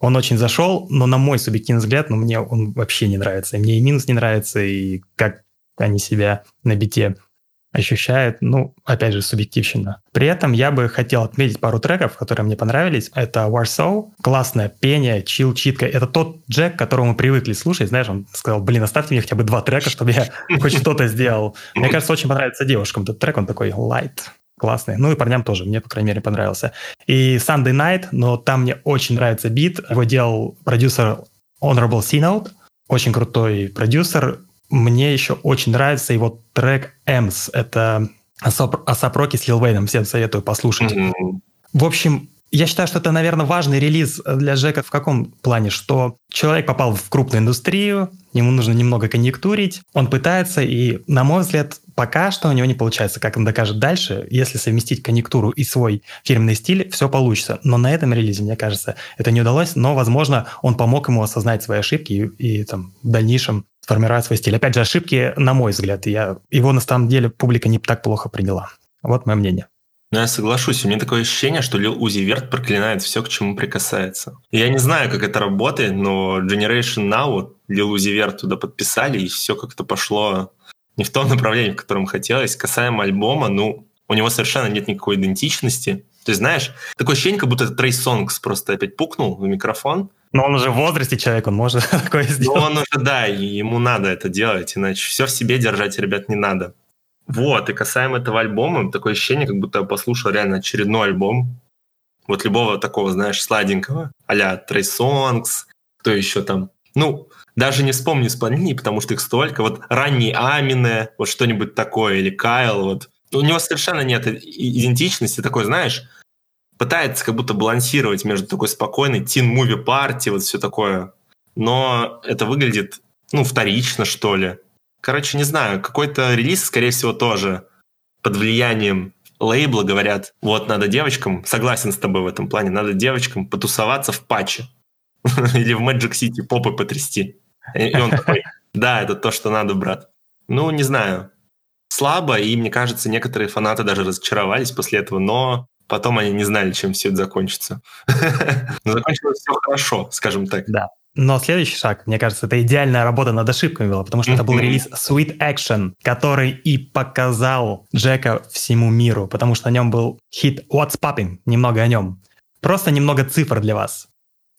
Он очень зашел, но на мой субъективный взгляд, ну, мне он вообще не нравится. И мне и минус не нравится, и как они себя на бите ощущают, ну, опять же, субъективщина. При этом я бы хотел отметить пару треков, которые мне понравились. Это Warsaw, классное пение, чил, читка. Это тот Джек, которого мы привыкли слушать. Знаешь, он сказал, блин, оставьте мне хотя бы два трека, чтобы я хоть что-то сделал. Мне кажется, очень понравится девушкам этот трек. Он такой light, классный. Ну и парням тоже, мне, по крайней мере, понравился. И Sunday Night, но там мне очень нравится бит. Его делал продюсер Honorable C-Note. Очень крутой продюсер. Мне еще очень нравится его трек «Эмс». Это Асап Роки с Лил Вейном. Всем советую послушать. Mm-hmm. В общем, я считаю, что это, наверное, важный релиз для Джека в каком плане, что человек попал в крупную индустрию, ему нужно немного конъюнктурить, он пытается, и, на мой взгляд, пока что у него не получается. Как он докажет дальше, если совместить конъюнктуру и свой фирменный стиль, все получится. Но на этом релизе, мне кажется, это не удалось, но, возможно, он помог ему осознать свои ошибки и, и там, в дальнейшем сформировать свой стиль. Опять же, ошибки, на мой взгляд, я, его на самом деле публика не так плохо приняла. Вот мое мнение. Ну, я соглашусь. У меня такое ощущение, что Лил Узи Верт проклинает все, к чему прикасается. Я не знаю, как это работает, но Generation Now, Лил Узи Верт туда подписали, и все как-то пошло не в том направлении, в котором хотелось. Касаемо альбома, ну, у него совершенно нет никакой идентичности. То есть, знаешь, такое ощущение, как будто Трей Сонгс просто опять пукнул в микрофон. Но он уже в возрасте человек, он может такое сделать. Ну, он уже, да, ему надо это делать, иначе все в себе держать, ребят, не надо. Вот, и касаемо этого альбома, такое ощущение, как будто я послушал реально очередной альбом. Вот любого такого, знаешь, сладенького, а-ля Трей Сонгс, кто еще там. Ну, даже не вспомню исполнений, потому что их столько. Вот ранний Амине, вот что-нибудь такое, или Кайл, вот. У него совершенно нет идентичности, такой, знаешь, пытается как будто балансировать между такой спокойной тин-муви парти, вот все такое. Но это выглядит, ну, вторично, что ли. Короче, не знаю, какой-то релиз, скорее всего, тоже под влиянием лейбла говорят, вот надо девочкам, согласен с тобой в этом плане, надо девочкам потусоваться в патче. Или в Magic City попы потрясти. И он такой, да, это то, что надо, брат. Ну, не знаю. Слабо, и мне кажется, некоторые фанаты даже разочаровались после этого, но потом они не знали, чем все это закончится. Но закончилось все хорошо, скажем так. Да. Но следующий шаг, мне кажется, это идеальная работа над ошибками была, потому что это был релиз Sweet Action, который и показал Джека всему миру, потому что на нем был хит What's Popping, немного о нем. Просто немного цифр для вас.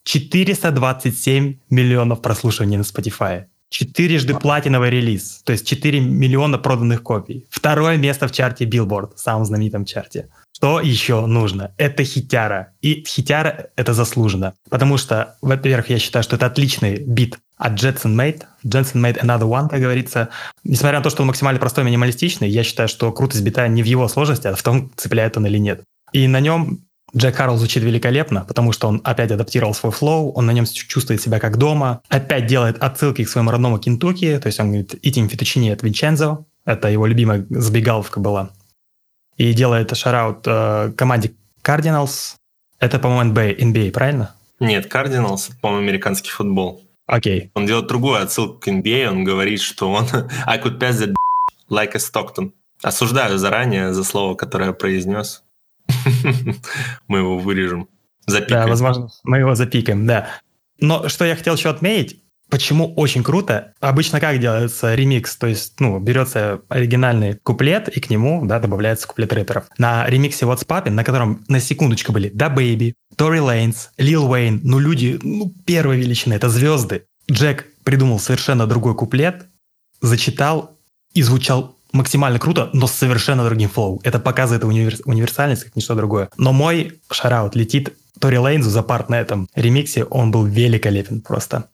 427 миллионов прослушиваний на Spotify. Четырежды платиновый релиз, то есть 4 миллиона проданных копий. Второе место в чарте Billboard, самом знаменитом чарте. Что еще нужно? Это хитяра. И хитяра это заслуженно. Потому что, во-первых, я считаю, что это отличный бит от Jetson Made. Jetson Made Another One, как говорится. Несмотря на то, что он максимально простой минималистичный, я считаю, что крутость бита не в его сложности, а в том, цепляет он или нет. И на нем Джек Харрелл звучит великолепно, потому что он опять адаптировал свой флоу, он на нем чувствует себя как дома, опять делает отсылки к своему родному Кентукки, то есть он говорит «Eating fettuccine от Винчензо», это его любимая забегаловка была и делает шараут э, команде Cardinals. Это, по-моему, NBA, NBA, правильно? Нет, Cardinals, по-моему, американский футбол. Окей. Okay. Он делает другую отсылку к NBA, он говорит, что он I could pass that like a Stockton. Осуждаю заранее за слово, которое я произнес. Мы его вырежем. Запикаем. Да, возможно, мы его запикаем, да. Но что я хотел еще отметить, Почему очень круто? Обычно как делается ремикс? То есть, ну, берется оригинальный куплет, и к нему, да, добавляется куплет рэперов. На ремиксе What's Poppin', на котором на секундочку были Да Baby, Тори Лейнс, Лил Уэйн, ну, люди, ну, первой величины, это звезды. Джек придумал совершенно другой куплет, зачитал и звучал максимально круто, но с совершенно другим флоу. Это показывает универс- универсальность, как ничто другое. Но мой шараут летит Тори Лейнзу за парт на этом ремиксе, он был великолепен просто.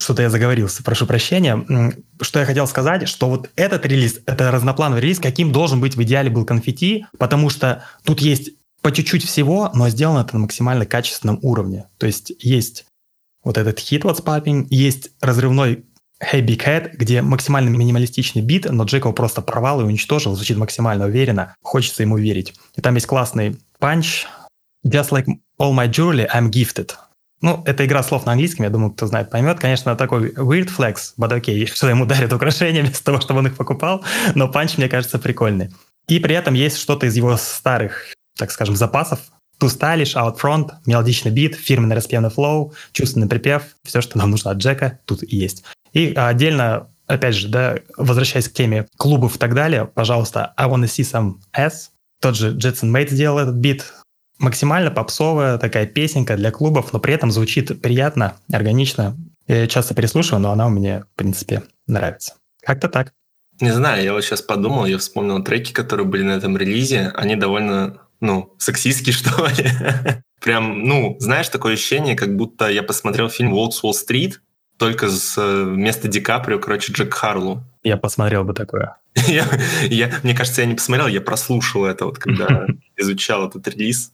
Что-то я заговорился, прошу прощения. Что я хотел сказать, что вот этот релиз, это разноплановый релиз, каким должен быть в идеале был конфетти, потому что тут есть по чуть-чуть всего, но сделано это на максимально качественном уровне. То есть есть вот этот хит What's Poppin, есть разрывной Big Head, где максимально минималистичный бит, но Джек его просто порвал и уничтожил, звучит максимально уверенно, хочется ему верить. И там есть классный панч, Just like all my jewelry, I'm gifted. Ну, это игра слов на английском, я думаю, кто знает, поймет. Конечно, такой weird flex, but okay, что ему дарят украшения вместо того, чтобы он их покупал, но панч, мне кажется, прикольный. И при этом есть что-то из его старых, так скажем, запасов. Too stylish, out front, мелодичный бит, фирменный распевный флоу, чувственный припев, все, что нам нужно от Джека, тут и есть. И отдельно, опять же, да, возвращаясь к теме клубов и так далее, пожалуйста, I wanna see some S. Тот же Jetson Mate сделал этот бит, максимально попсовая такая песенка для клубов, но при этом звучит приятно, органично. Я часто переслушиваю, но она у меня, в принципе, нравится. Как-то так. Не знаю, я вот сейчас подумал, я вспомнил треки, которые были на этом релизе. Они довольно, ну, сексистские, что ли. Прям, ну, знаешь, такое ощущение, как будто я посмотрел фильм «Волк с Уолл-стрит», только с, вместо Ди Каприо, короче, Джек Харлу. Я посмотрел бы такое. я, я, мне кажется, я не посмотрел, я прослушал это, вот когда изучал этот релиз.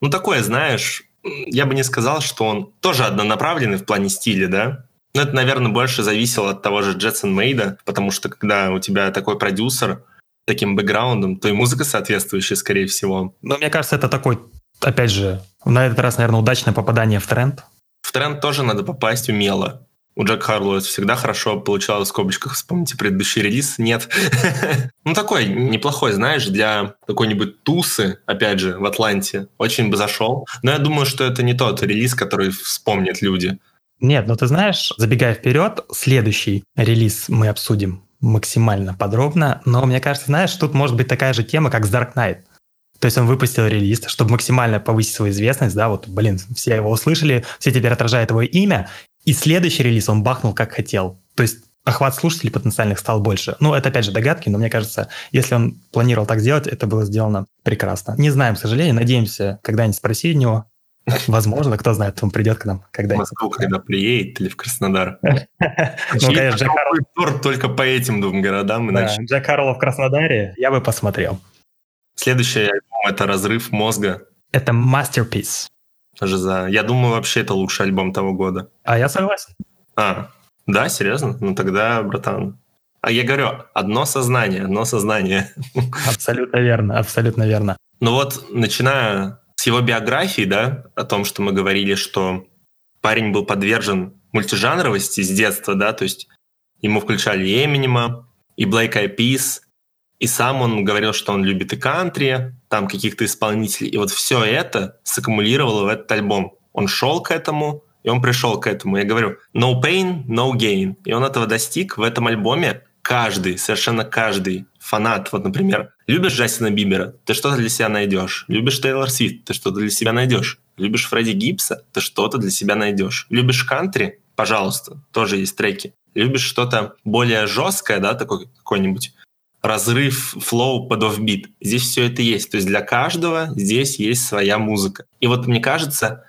Ну, такое, знаешь, я бы не сказал, что он тоже однонаправленный в плане стиля, да? Но это, наверное, больше зависело от того же Джетсон Мейда, потому что когда у тебя такой продюсер таким бэкграундом, то и музыка соответствующая, скорее всего. Но мне кажется, это такой, опять же, на этот раз, наверное, удачное попадание в тренд. В тренд тоже надо попасть умело. У Джек Харлоу всегда хорошо получалось в скобочках. Вспомните предыдущий релиз? Нет. ну, такой неплохой, знаешь, для какой-нибудь тусы, опять же, в Атланте. Очень бы зашел. Но я думаю, что это не тот релиз, который вспомнят люди. Нет, ну ты знаешь, забегая вперед, следующий релиз мы обсудим максимально подробно, но мне кажется, знаешь, тут может быть такая же тема, как с Dark Knight. То есть он выпустил релиз, чтобы максимально повысить свою известность, да, вот, блин, все его услышали, все теперь отражают его имя, и следующий релиз он бахнул как хотел. То есть охват слушателей потенциальных стал больше. Ну, это опять же догадки, но мне кажется, если он планировал так сделать, это было сделано прекрасно. Не знаем, к сожалению, надеемся когда-нибудь спросить у него. Возможно, кто знает, он придет к нам когда-нибудь. Москву, когда приедет, или в Краснодар. Ну, конечно, Джек только по этим двум городам. Джек Харлов в Краснодаре я бы посмотрел. Следующий альбом — это «Разрыв мозга». Это masterpiece. Жиза. Я думаю, вообще это лучший альбом того года. А я согласен. А, да, серьезно? Ну тогда, братан. А я говорю, одно сознание, одно сознание. Абсолютно верно, абсолютно верно. Ну вот, начиная с его биографии, да, о том, что мы говорили, что парень был подвержен мультижанровости с детства, да, то есть ему включали и Эминема, и Black Eyed Peas, и сам он говорил, что он любит и кантри, там каких-то исполнителей. И вот все это саккумулировало в этот альбом. Он шел к этому, и он пришел к этому. Я говорю, no pain, no gain. И он этого достиг в этом альбоме. Каждый, совершенно каждый фанат, вот, например, любишь Джастина Бибера, ты что-то для себя найдешь. Любишь Тейлор Свифт, ты что-то для себя найдешь. Любишь Фредди Гибса, ты что-то для себя найдешь. Любишь кантри, пожалуйста, тоже есть треки. Любишь что-то более жесткое, да, такой какой-нибудь разрыв, флоу под офбит. Здесь все это есть. То есть для каждого здесь есть своя музыка. И вот мне кажется,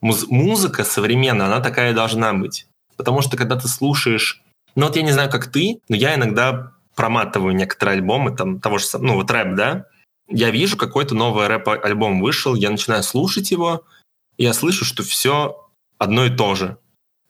муз- музыка современная, она такая должна быть. Потому что когда ты слушаешь... Ну вот я не знаю, как ты, но я иногда проматываю некоторые альбомы, там, того же, ну вот рэп, да, я вижу, какой-то новый рэп-альбом вышел, я начинаю слушать его, и я слышу, что все одно и то же.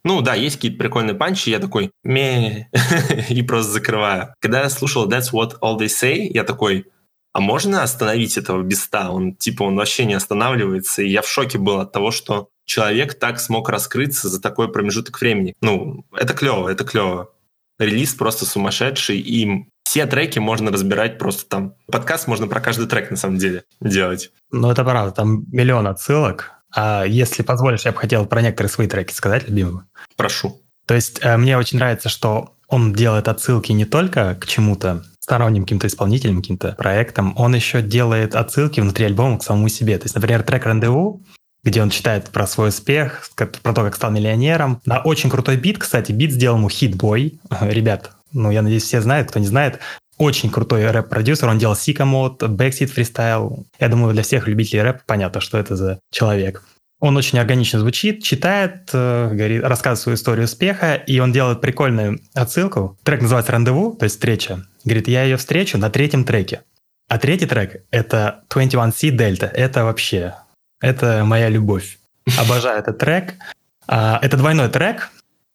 Ну да, есть какие-то прикольные панчи, я такой ме и просто закрываю. Когда я слушал That's What All They Say, я такой, а можно остановить этого беста? Он типа он вообще не останавливается, и я в шоке был от того, что человек так смог раскрыться за такой промежуток времени. Ну, это клево, это клево. Релиз просто сумасшедший, и все треки можно разбирать просто там. Подкаст можно про каждый трек на самом деле делать. Ну, это правда, там миллион отсылок А если позволишь, я бы хотел про некоторые свои треки сказать, любимые. Прошу. То есть э, мне очень нравится, что он делает отсылки не только к чему-то сторонним каким-то исполнителям, каким-то проектам, он еще делает отсылки внутри альбома к самому себе. То есть, например, трек «Рандеву», где он читает про свой успех, про то, как стал миллионером. На очень крутой бит, кстати, бит сделал ему Хитбой. Ребят, ну, я надеюсь, все знают, кто не знает, очень крутой рэп-продюсер, он делал Sika Mode, Backseat Freestyle. Я думаю, для всех любителей рэпа понятно, что это за человек. Он очень органично звучит, читает, э, говорит, рассказывает свою историю успеха, и он делает прикольную отсылку. Трек называется «Рандеву», то есть «Встреча». Говорит, я ее встречу на третьем треке. А третий трек — это 21C Delta. Это вообще... Это моя любовь. Обожаю этот трек. А, это двойной трек,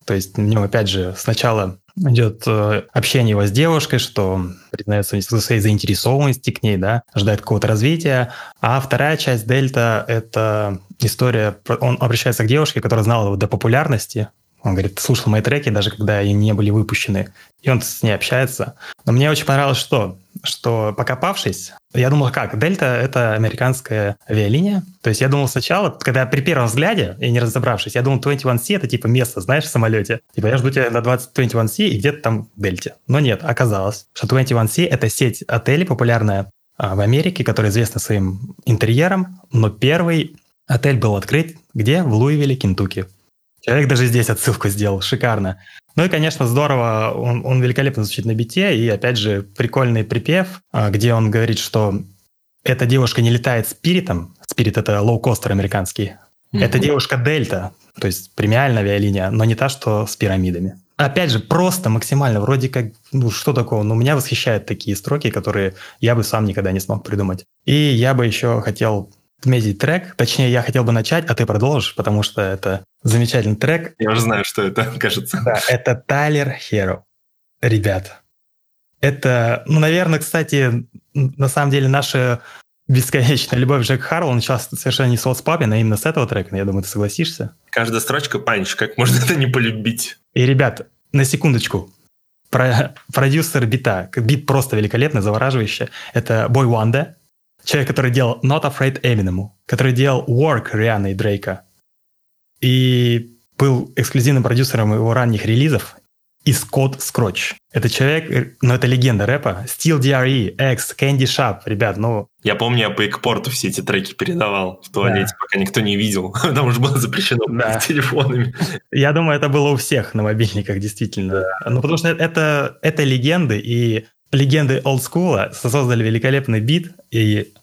то есть в нем, опять же, сначала идет э, общение его с девушкой, что признается в своей заинтересованности к ней, да, ожидает какого-то развития. А вторая часть Дельта — это история, он обращается к девушке, которая знала его до популярности, он говорит, слушал мои треки, даже когда они не были выпущены. И он с ней общается. Но мне очень понравилось что? Что покопавшись, я думал, как? Дельта — это американская авиалиния. То есть я думал сначала, когда при первом взгляде, и не разобравшись, я думал, 21C — это типа место, знаешь, в самолете. Типа я жду тебя на 20 21C и где-то там в Дельте. Но нет, оказалось, что 21C — это сеть отелей популярная а, в Америке, которая известна своим интерьером, но первый отель был открыт где? В Луивилле, Кентукки. Человек даже здесь отсылку сделал, шикарно. Ну и, конечно, здорово, он, он великолепно звучит на бите, и, опять же, прикольный припев, а, где он говорит, что эта девушка не летает спиритом, спирит — это лоукостер американский, mm-hmm. это девушка Дельта, то есть премиальная авиалиния, но не та, что с пирамидами. Опять же, просто максимально, вроде как, ну что такого, но меня восхищают такие строки, которые я бы сам никогда не смог придумать. И я бы еще хотел отметить трек. Точнее, я хотел бы начать, а ты продолжишь, потому что это замечательный трек. Я уже знаю, что это, кажется. Да, это Тайлер Херо. Ребят, это, ну, наверное, кстати, на самом деле наша бесконечная любовь Джек Харвелл началась совершенно не с Soul's Poppin', а именно с этого трека. Я думаю, ты согласишься. Каждая строчка панч, как можно это не полюбить? И, ребят, на секундочку. Про, продюсер бита. Бит просто великолепный, завораживающий. Это Boy Wanda, Человек, который делал Not Afraid Eminem, который делал Work Риана и Дрейка. И был эксклюзивным продюсером его ранних релизов. И Скотт Скротч. Это человек, ну это легенда рэпа. Steel DRE, X, Candy Shop, ребят, ну... Я помню, я по экпорту все эти треки передавал в туалете, да. пока никто не видел, потому что было запрещено да. с телефонами. Я думаю, это было у всех на мобильниках, действительно. Ну потому что это, это легенды, и легенды олдскула создали великолепный бит, и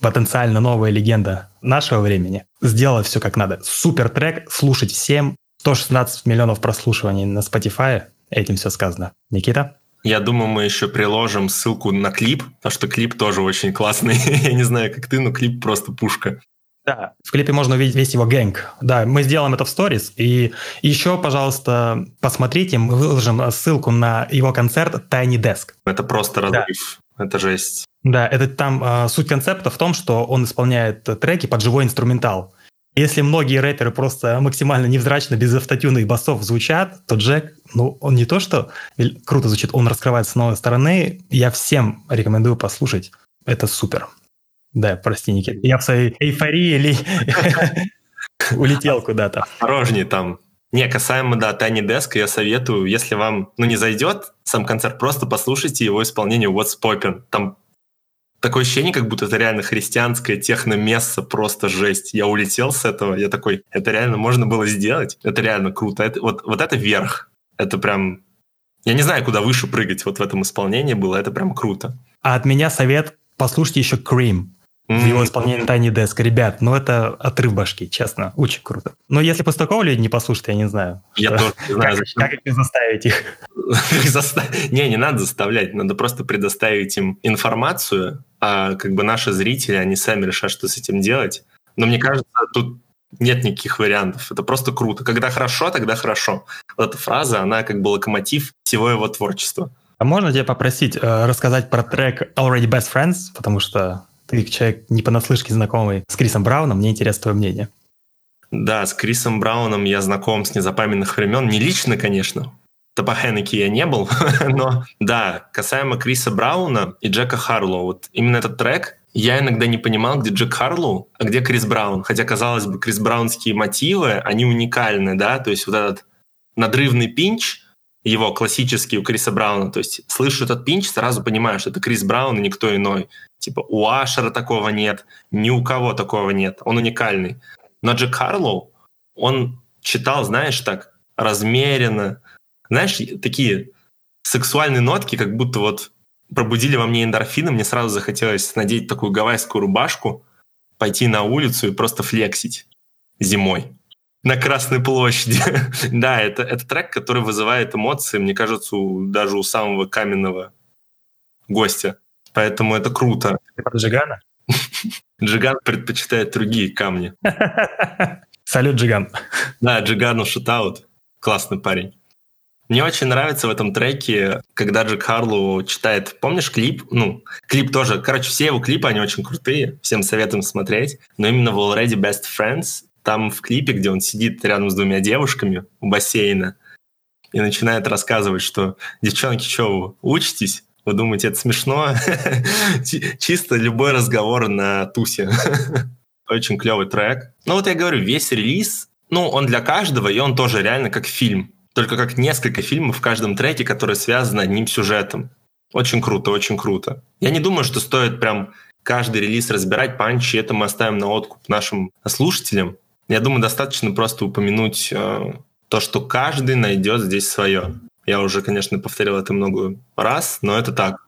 потенциально новая легенда нашего времени сделала все как надо. Супер трек, слушать всем. 116 миллионов прослушиваний на Spotify, этим все сказано. Никита? Я думаю, мы еще приложим ссылку на клип, потому что клип тоже очень классный. Я не знаю, как ты, но клип просто пушка. Да, в клипе можно увидеть весь его гэнг. Да, мы сделаем это в сторис. И еще, пожалуйста, посмотрите, мы выложим ссылку на его концерт Tiny Desk. Это просто разрыв. Да. Это жесть. Да, это там э, суть концепта в том, что он исполняет треки под живой инструментал. Если многие рэперы просто максимально невзрачно, без автотюна и басов звучат, то Джек, ну, он не то что круто звучит, он раскрывается с новой стороны. Я всем рекомендую послушать. Это супер. Да, прости, Никита. Я в своей эйфории улетел куда-то. Осторожнее там. Не, касаемо, да, Тани Деска, я советую, если вам, ну, не зайдет сам концерт, просто послушайте его исполнение What's Poppin'. Там такое ощущение, как будто это реально христианское техно-место, просто жесть. Я улетел с этого, я такой, это реально можно было сделать, это реально круто. Это, вот, вот это верх. Это прям... Я не знаю, куда выше прыгать вот в этом исполнении было, это прям круто. А от меня совет, послушайте еще Cream в его исполнении Tiny Desk. Ребят, ну это отрыв башки, честно, очень круто. Но если после такого люди не послушают, я не знаю. Я что, тоже не знаю. Как, как их заставить их? Не, не надо заставлять, надо просто предоставить им информацию, а как бы наши зрители, они сами решат, что с этим делать. Но мне кажется, тут нет никаких вариантов. Это просто круто. Когда хорошо, тогда хорошо. Вот эта фраза, она как бы локомотив всего его творчества. А можно тебя попросить э, рассказать про трек Already Best Friends, потому что ты человек не понаслышке знакомый с Крисом Брауном, мне интересно твое мнение. Да, с Крисом Брауном я знаком с незапамятных времен. Не лично, конечно. Топахенеки я не был, но да, касаемо Криса Брауна и Джека Харлоу, вот именно этот трек, Я иногда не понимал, где Джек Харлоу, а где Крис Браун. Хотя, казалось бы, Крис Браунские мотивы, они уникальны, да, то есть вот этот надрывный пинч, его классический у Криса Брауна, то есть слышу этот пинч, сразу понимаю, что это Крис Браун и никто иной. Типа у Ашера такого нет, ни у кого такого нет, он уникальный. Но Джек Харлоу, он читал, знаешь, так размеренно, знаешь, такие сексуальные нотки, как будто вот пробудили во мне эндорфины, мне сразу захотелось надеть такую гавайскую рубашку, пойти на улицу и просто флексить зимой на Красной площади. да, это, это трек, который вызывает эмоции, мне кажется, у, даже у самого каменного гостя. Поэтому это круто. Ты про Джигана? Джиган предпочитает другие камни. Салют, Джиган. Да, Джигану шутаут. Классный парень. Мне очень нравится в этом треке, когда Джек Харлоу читает, помнишь клип? Ну, клип тоже, короче, все его клипы, они очень крутые, всем советуем смотреть, но именно в Already Best Friends, там в клипе, где он сидит рядом с двумя девушками у бассейна и начинает рассказывать, что девчонки, что вы учитесь? Вы думаете, это смешно? Чисто любой разговор на тусе. Очень клевый трек. Ну вот я говорю, весь релиз, ну он для каждого, и он тоже реально как фильм только как несколько фильмов в каждом треке, которые связаны одним сюжетом. Очень круто, очень круто. Я не думаю, что стоит прям каждый релиз разбирать панчи, это мы оставим на откуп нашим слушателям. Я думаю, достаточно просто упомянуть э, то, что каждый найдет здесь свое. Я уже, конечно, повторил это много раз, но это так.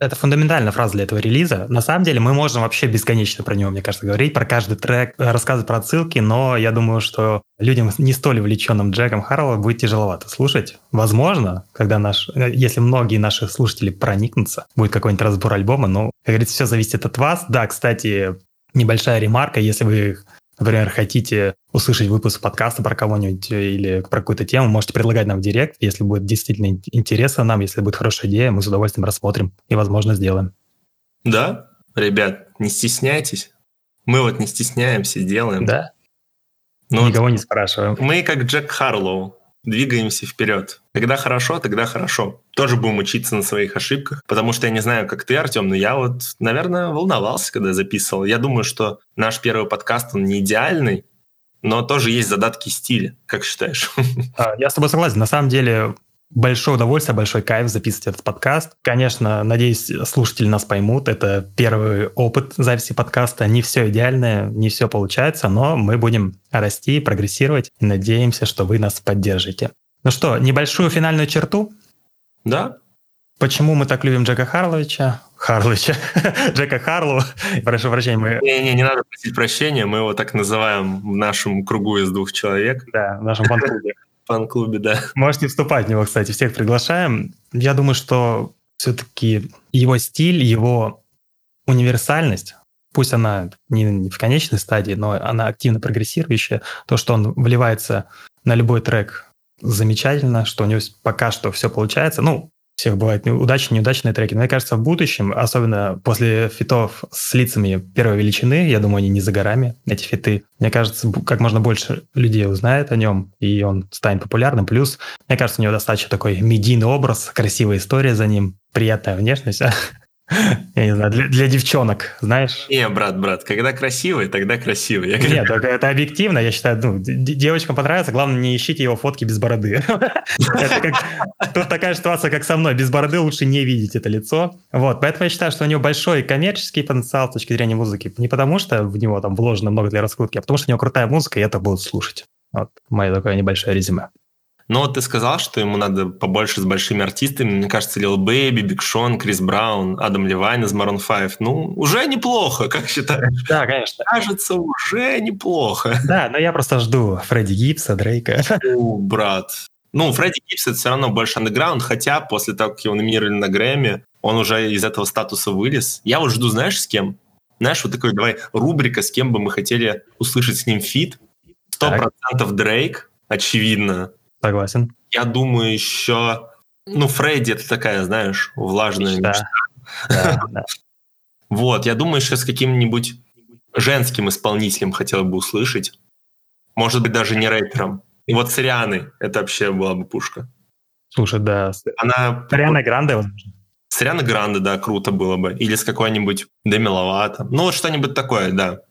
Это фундаментальная фраза для этого релиза. На самом деле мы можем вообще бесконечно про него, мне кажется, говорить, про каждый трек, рассказывать про отсылки, но я думаю, что людям не столь увлеченным Джеком Харроу будет тяжеловато слушать. Возможно, когда наш, если многие наши слушатели проникнутся, будет какой-нибудь разбор альбома, но, как говорится, все зависит от вас. Да, кстати, небольшая ремарка, если вы например, хотите услышать выпуск подкаста про кого-нибудь или про какую-то тему, можете предлагать нам в директ. Если будет действительно интересно нам, если будет хорошая идея, мы с удовольствием рассмотрим и, возможно, сделаем. Да, ребят, не стесняйтесь. Мы вот не стесняемся, делаем. Да. Но Никого вот не спрашиваем. Мы как Джек Харлоу двигаемся вперед. Когда хорошо, тогда хорошо. Тоже будем учиться на своих ошибках, потому что я не знаю, как ты, Артем, но я вот, наверное, волновался, когда записывал. Я думаю, что наш первый подкаст, он не идеальный, но тоже есть задатки стиля. Как считаешь? А, я с тобой согласен. На самом деле, большое удовольствие, большой кайф записывать этот подкаст. Конечно, надеюсь, слушатели нас поймут. Это первый опыт записи подкаста. Не все идеальное, не все получается, но мы будем расти, прогрессировать и надеемся, что вы нас поддержите. Ну что, небольшую финальную черту? Да. Почему мы так любим Джека Харловича? Харловича. Джека Харлу. Прошу прощения. Мы... Не-не, не надо просить прощения. Мы его так называем в нашем кругу из двух человек. Да, в нашем фан-клубе фан-клубе, да. Можете вступать в него, кстати, всех приглашаем. Я думаю, что все-таки его стиль, его универсальность, пусть она не в конечной стадии, но она активно прогрессирующая, то, что он вливается на любой трек замечательно, что у него пока что все получается. Ну, всех бывают удачные, неудачные треки. Мне кажется, в будущем, особенно после фитов с лицами первой величины, я думаю, они не за горами, эти фиты. Мне кажется, как можно больше людей узнает о нем, и он станет популярным. Плюс, мне кажется, у него достаточно такой медийный образ, красивая история за ним, приятная внешность. Я не знаю, для, для девчонок, знаешь? Не, брат, брат, когда красивый, тогда красивый. Я Нет, говорю... это объективно, я считаю, ну, девочкам понравится, главное, не ищите его фотки без бороды. Тут такая ситуация, как со мной, без бороды лучше не видеть это лицо. Вот, поэтому я считаю, что у него большой коммерческий потенциал с точки зрения музыки. Не потому, что в него там вложено много для раскрутки, а потому, что у него крутая музыка, и это будут слушать. Вот мое такое небольшое резюме. Но ты сказал, что ему надо побольше с большими артистами. Мне кажется, Лил Бэйби, Биг Шон, Крис Браун, Адам Левайн из Maroon 5. Ну, уже неплохо, как считаешь? Да, конечно. Кажется, уже неплохо. Да, но я просто жду Фредди Гибса, Дрейка. О, брат. Ну, Фредди Гибс это все равно больше андеграунд, хотя после того, как его номинировали на Грэмми, он уже из этого статуса вылез. Я вот жду, знаешь, с кем? Знаешь, вот такой, давай, рубрика, с кем бы мы хотели услышать с ним фит. Сто процентов Дрейк, очевидно. Согласен. Я думаю, еще... Ну, Фредди это такая, знаешь, влажная мечта. Да, да. Вот, я думаю, еще с каким-нибудь женским исполнителем хотел бы услышать. Может быть, даже не рэпером. И вот с Рианой это вообще была бы пушка. Слушай, да. Она... Ариана Гранде, возможно. С С Риана Гранде, да, круто было бы. Или с какой-нибудь Деми Ловато. Ну, вот что-нибудь такое, да.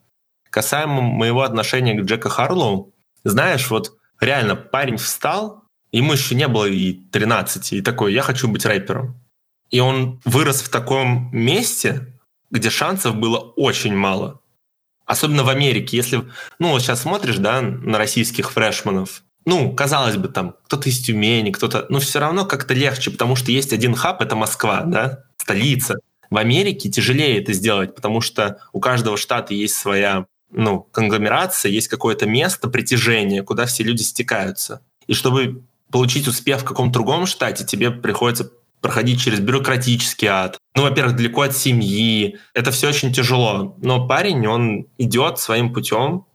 Касаемо моего отношения к Джека Харлоу, знаешь, вот реально парень встал, ему еще не было и 13, и такой, я хочу быть рэпером. И он вырос в таком месте, где шансов было очень мало. Особенно в Америке. Если, ну, вот сейчас смотришь, да, на российских фрешманов, ну, казалось бы, там, кто-то из Тюмени, кто-то, но все равно как-то легче, потому что есть один хаб, это Москва, да, столица. В Америке тяжелее это сделать, потому что у каждого штата есть своя ну, конгломерация, есть какое-то место притяжения, куда все люди стекаются. И чтобы получить успех в каком-то другом штате, тебе приходится проходить через бюрократический ад. Ну, во-первых, далеко от семьи. Это все очень тяжело. Но парень, он идет своим путем,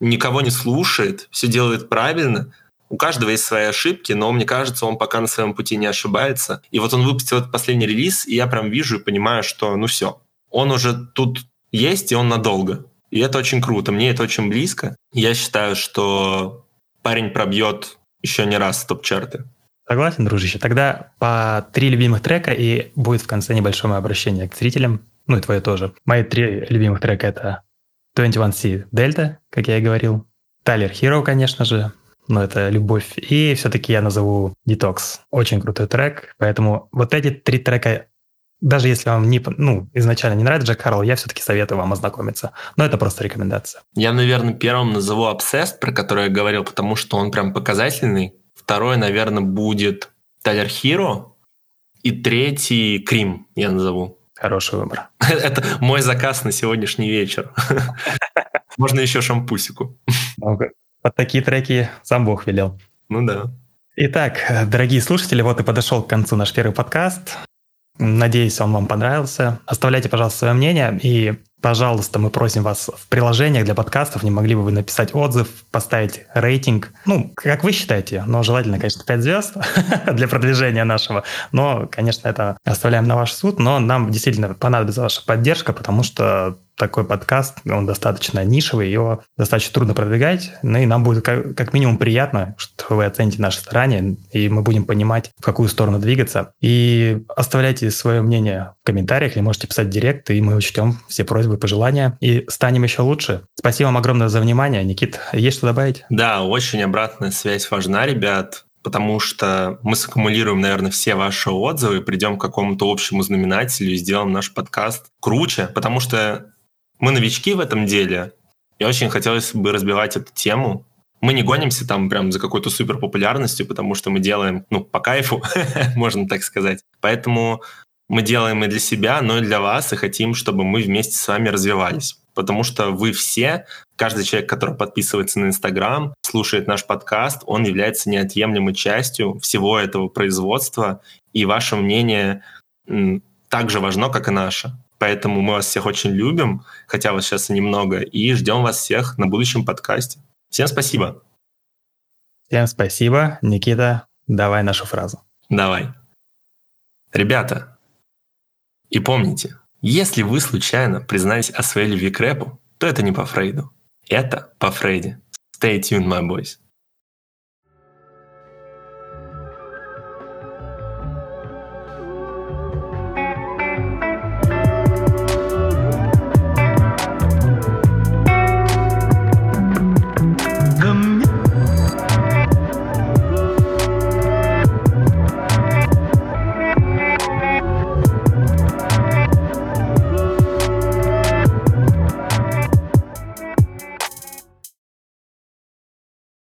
никого не слушает, все делает правильно. У каждого есть свои ошибки, но мне кажется, он пока на своем пути не ошибается. И вот он выпустил этот последний релиз, и я прям вижу и понимаю, что ну все, он уже тут есть, и он надолго. И это очень круто, мне это очень близко. Я считаю, что парень пробьет еще не раз топ-чарты. Согласен, дружище. Тогда по три любимых трека, и будет в конце небольшое мое обращение к зрителям, ну и твое тоже. Мои три любимых трека — это 21C Delta, как я и говорил, Tyler Hero, конечно же, но это любовь. И все-таки я назову Detox. Очень крутой трек, поэтому вот эти три трека даже если вам не, ну, изначально не нравится Джек Харл, я все-таки советую вам ознакомиться. Но это просто рекомендация. Я, наверное, первым назову Obsessed, про который я говорил, потому что он прям показательный. Второй, наверное, будет Tyler Hero. И третий Крим я назову. Хороший выбор. Это мой заказ на сегодняшний вечер. Можно еще шампусику. Под такие треки сам Бог велел. Ну да. Итак, дорогие слушатели, вот и подошел к концу наш первый подкаст. Надеюсь, он вам понравился. Оставляйте, пожалуйста, свое мнение. И, пожалуйста, мы просим вас в приложениях для подкастов, не могли бы вы написать отзыв, поставить рейтинг. Ну, как вы считаете, но желательно, конечно, 5 звезд для продвижения нашего. Но, конечно, это оставляем на ваш суд. Но нам действительно понадобится ваша поддержка, потому что такой подкаст, он достаточно нишевый, его достаточно трудно продвигать, ну и нам будет как, как минимум приятно, что вы оцените наши старания, и мы будем понимать, в какую сторону двигаться. И оставляйте свое мнение в комментариях, или можете писать в директ, и мы учтем все просьбы, пожелания, и станем еще лучше. Спасибо вам огромное за внимание. Никит, есть что добавить? Да, очень обратная связь важна, ребят потому что мы саккумулируем, наверное, все ваши отзывы, придем к какому-то общему знаменателю и сделаем наш подкаст круче, потому что мы новички в этом деле, и очень хотелось бы разбивать эту тему. Мы не гонимся там прям за какой-то супер популярностью, потому что мы делаем, ну, по кайфу, можно так сказать. Поэтому мы делаем и для себя, но и для вас, и хотим, чтобы мы вместе с вами развивались. Потому что вы все, каждый человек, который подписывается на Инстаграм, слушает наш подкаст, он является неотъемлемой частью всего этого производства, и ваше мнение так же важно, как и наше. Поэтому мы вас всех очень любим, хотя вас сейчас и немного, и ждем вас всех на будущем подкасте. Всем спасибо. Всем спасибо. Никита, давай нашу фразу. Давай. Ребята, и помните, если вы случайно признаетесь о своей любви к рэпу, то это не по Фрейду. Это по Фрейде. Stay tuned, my boys.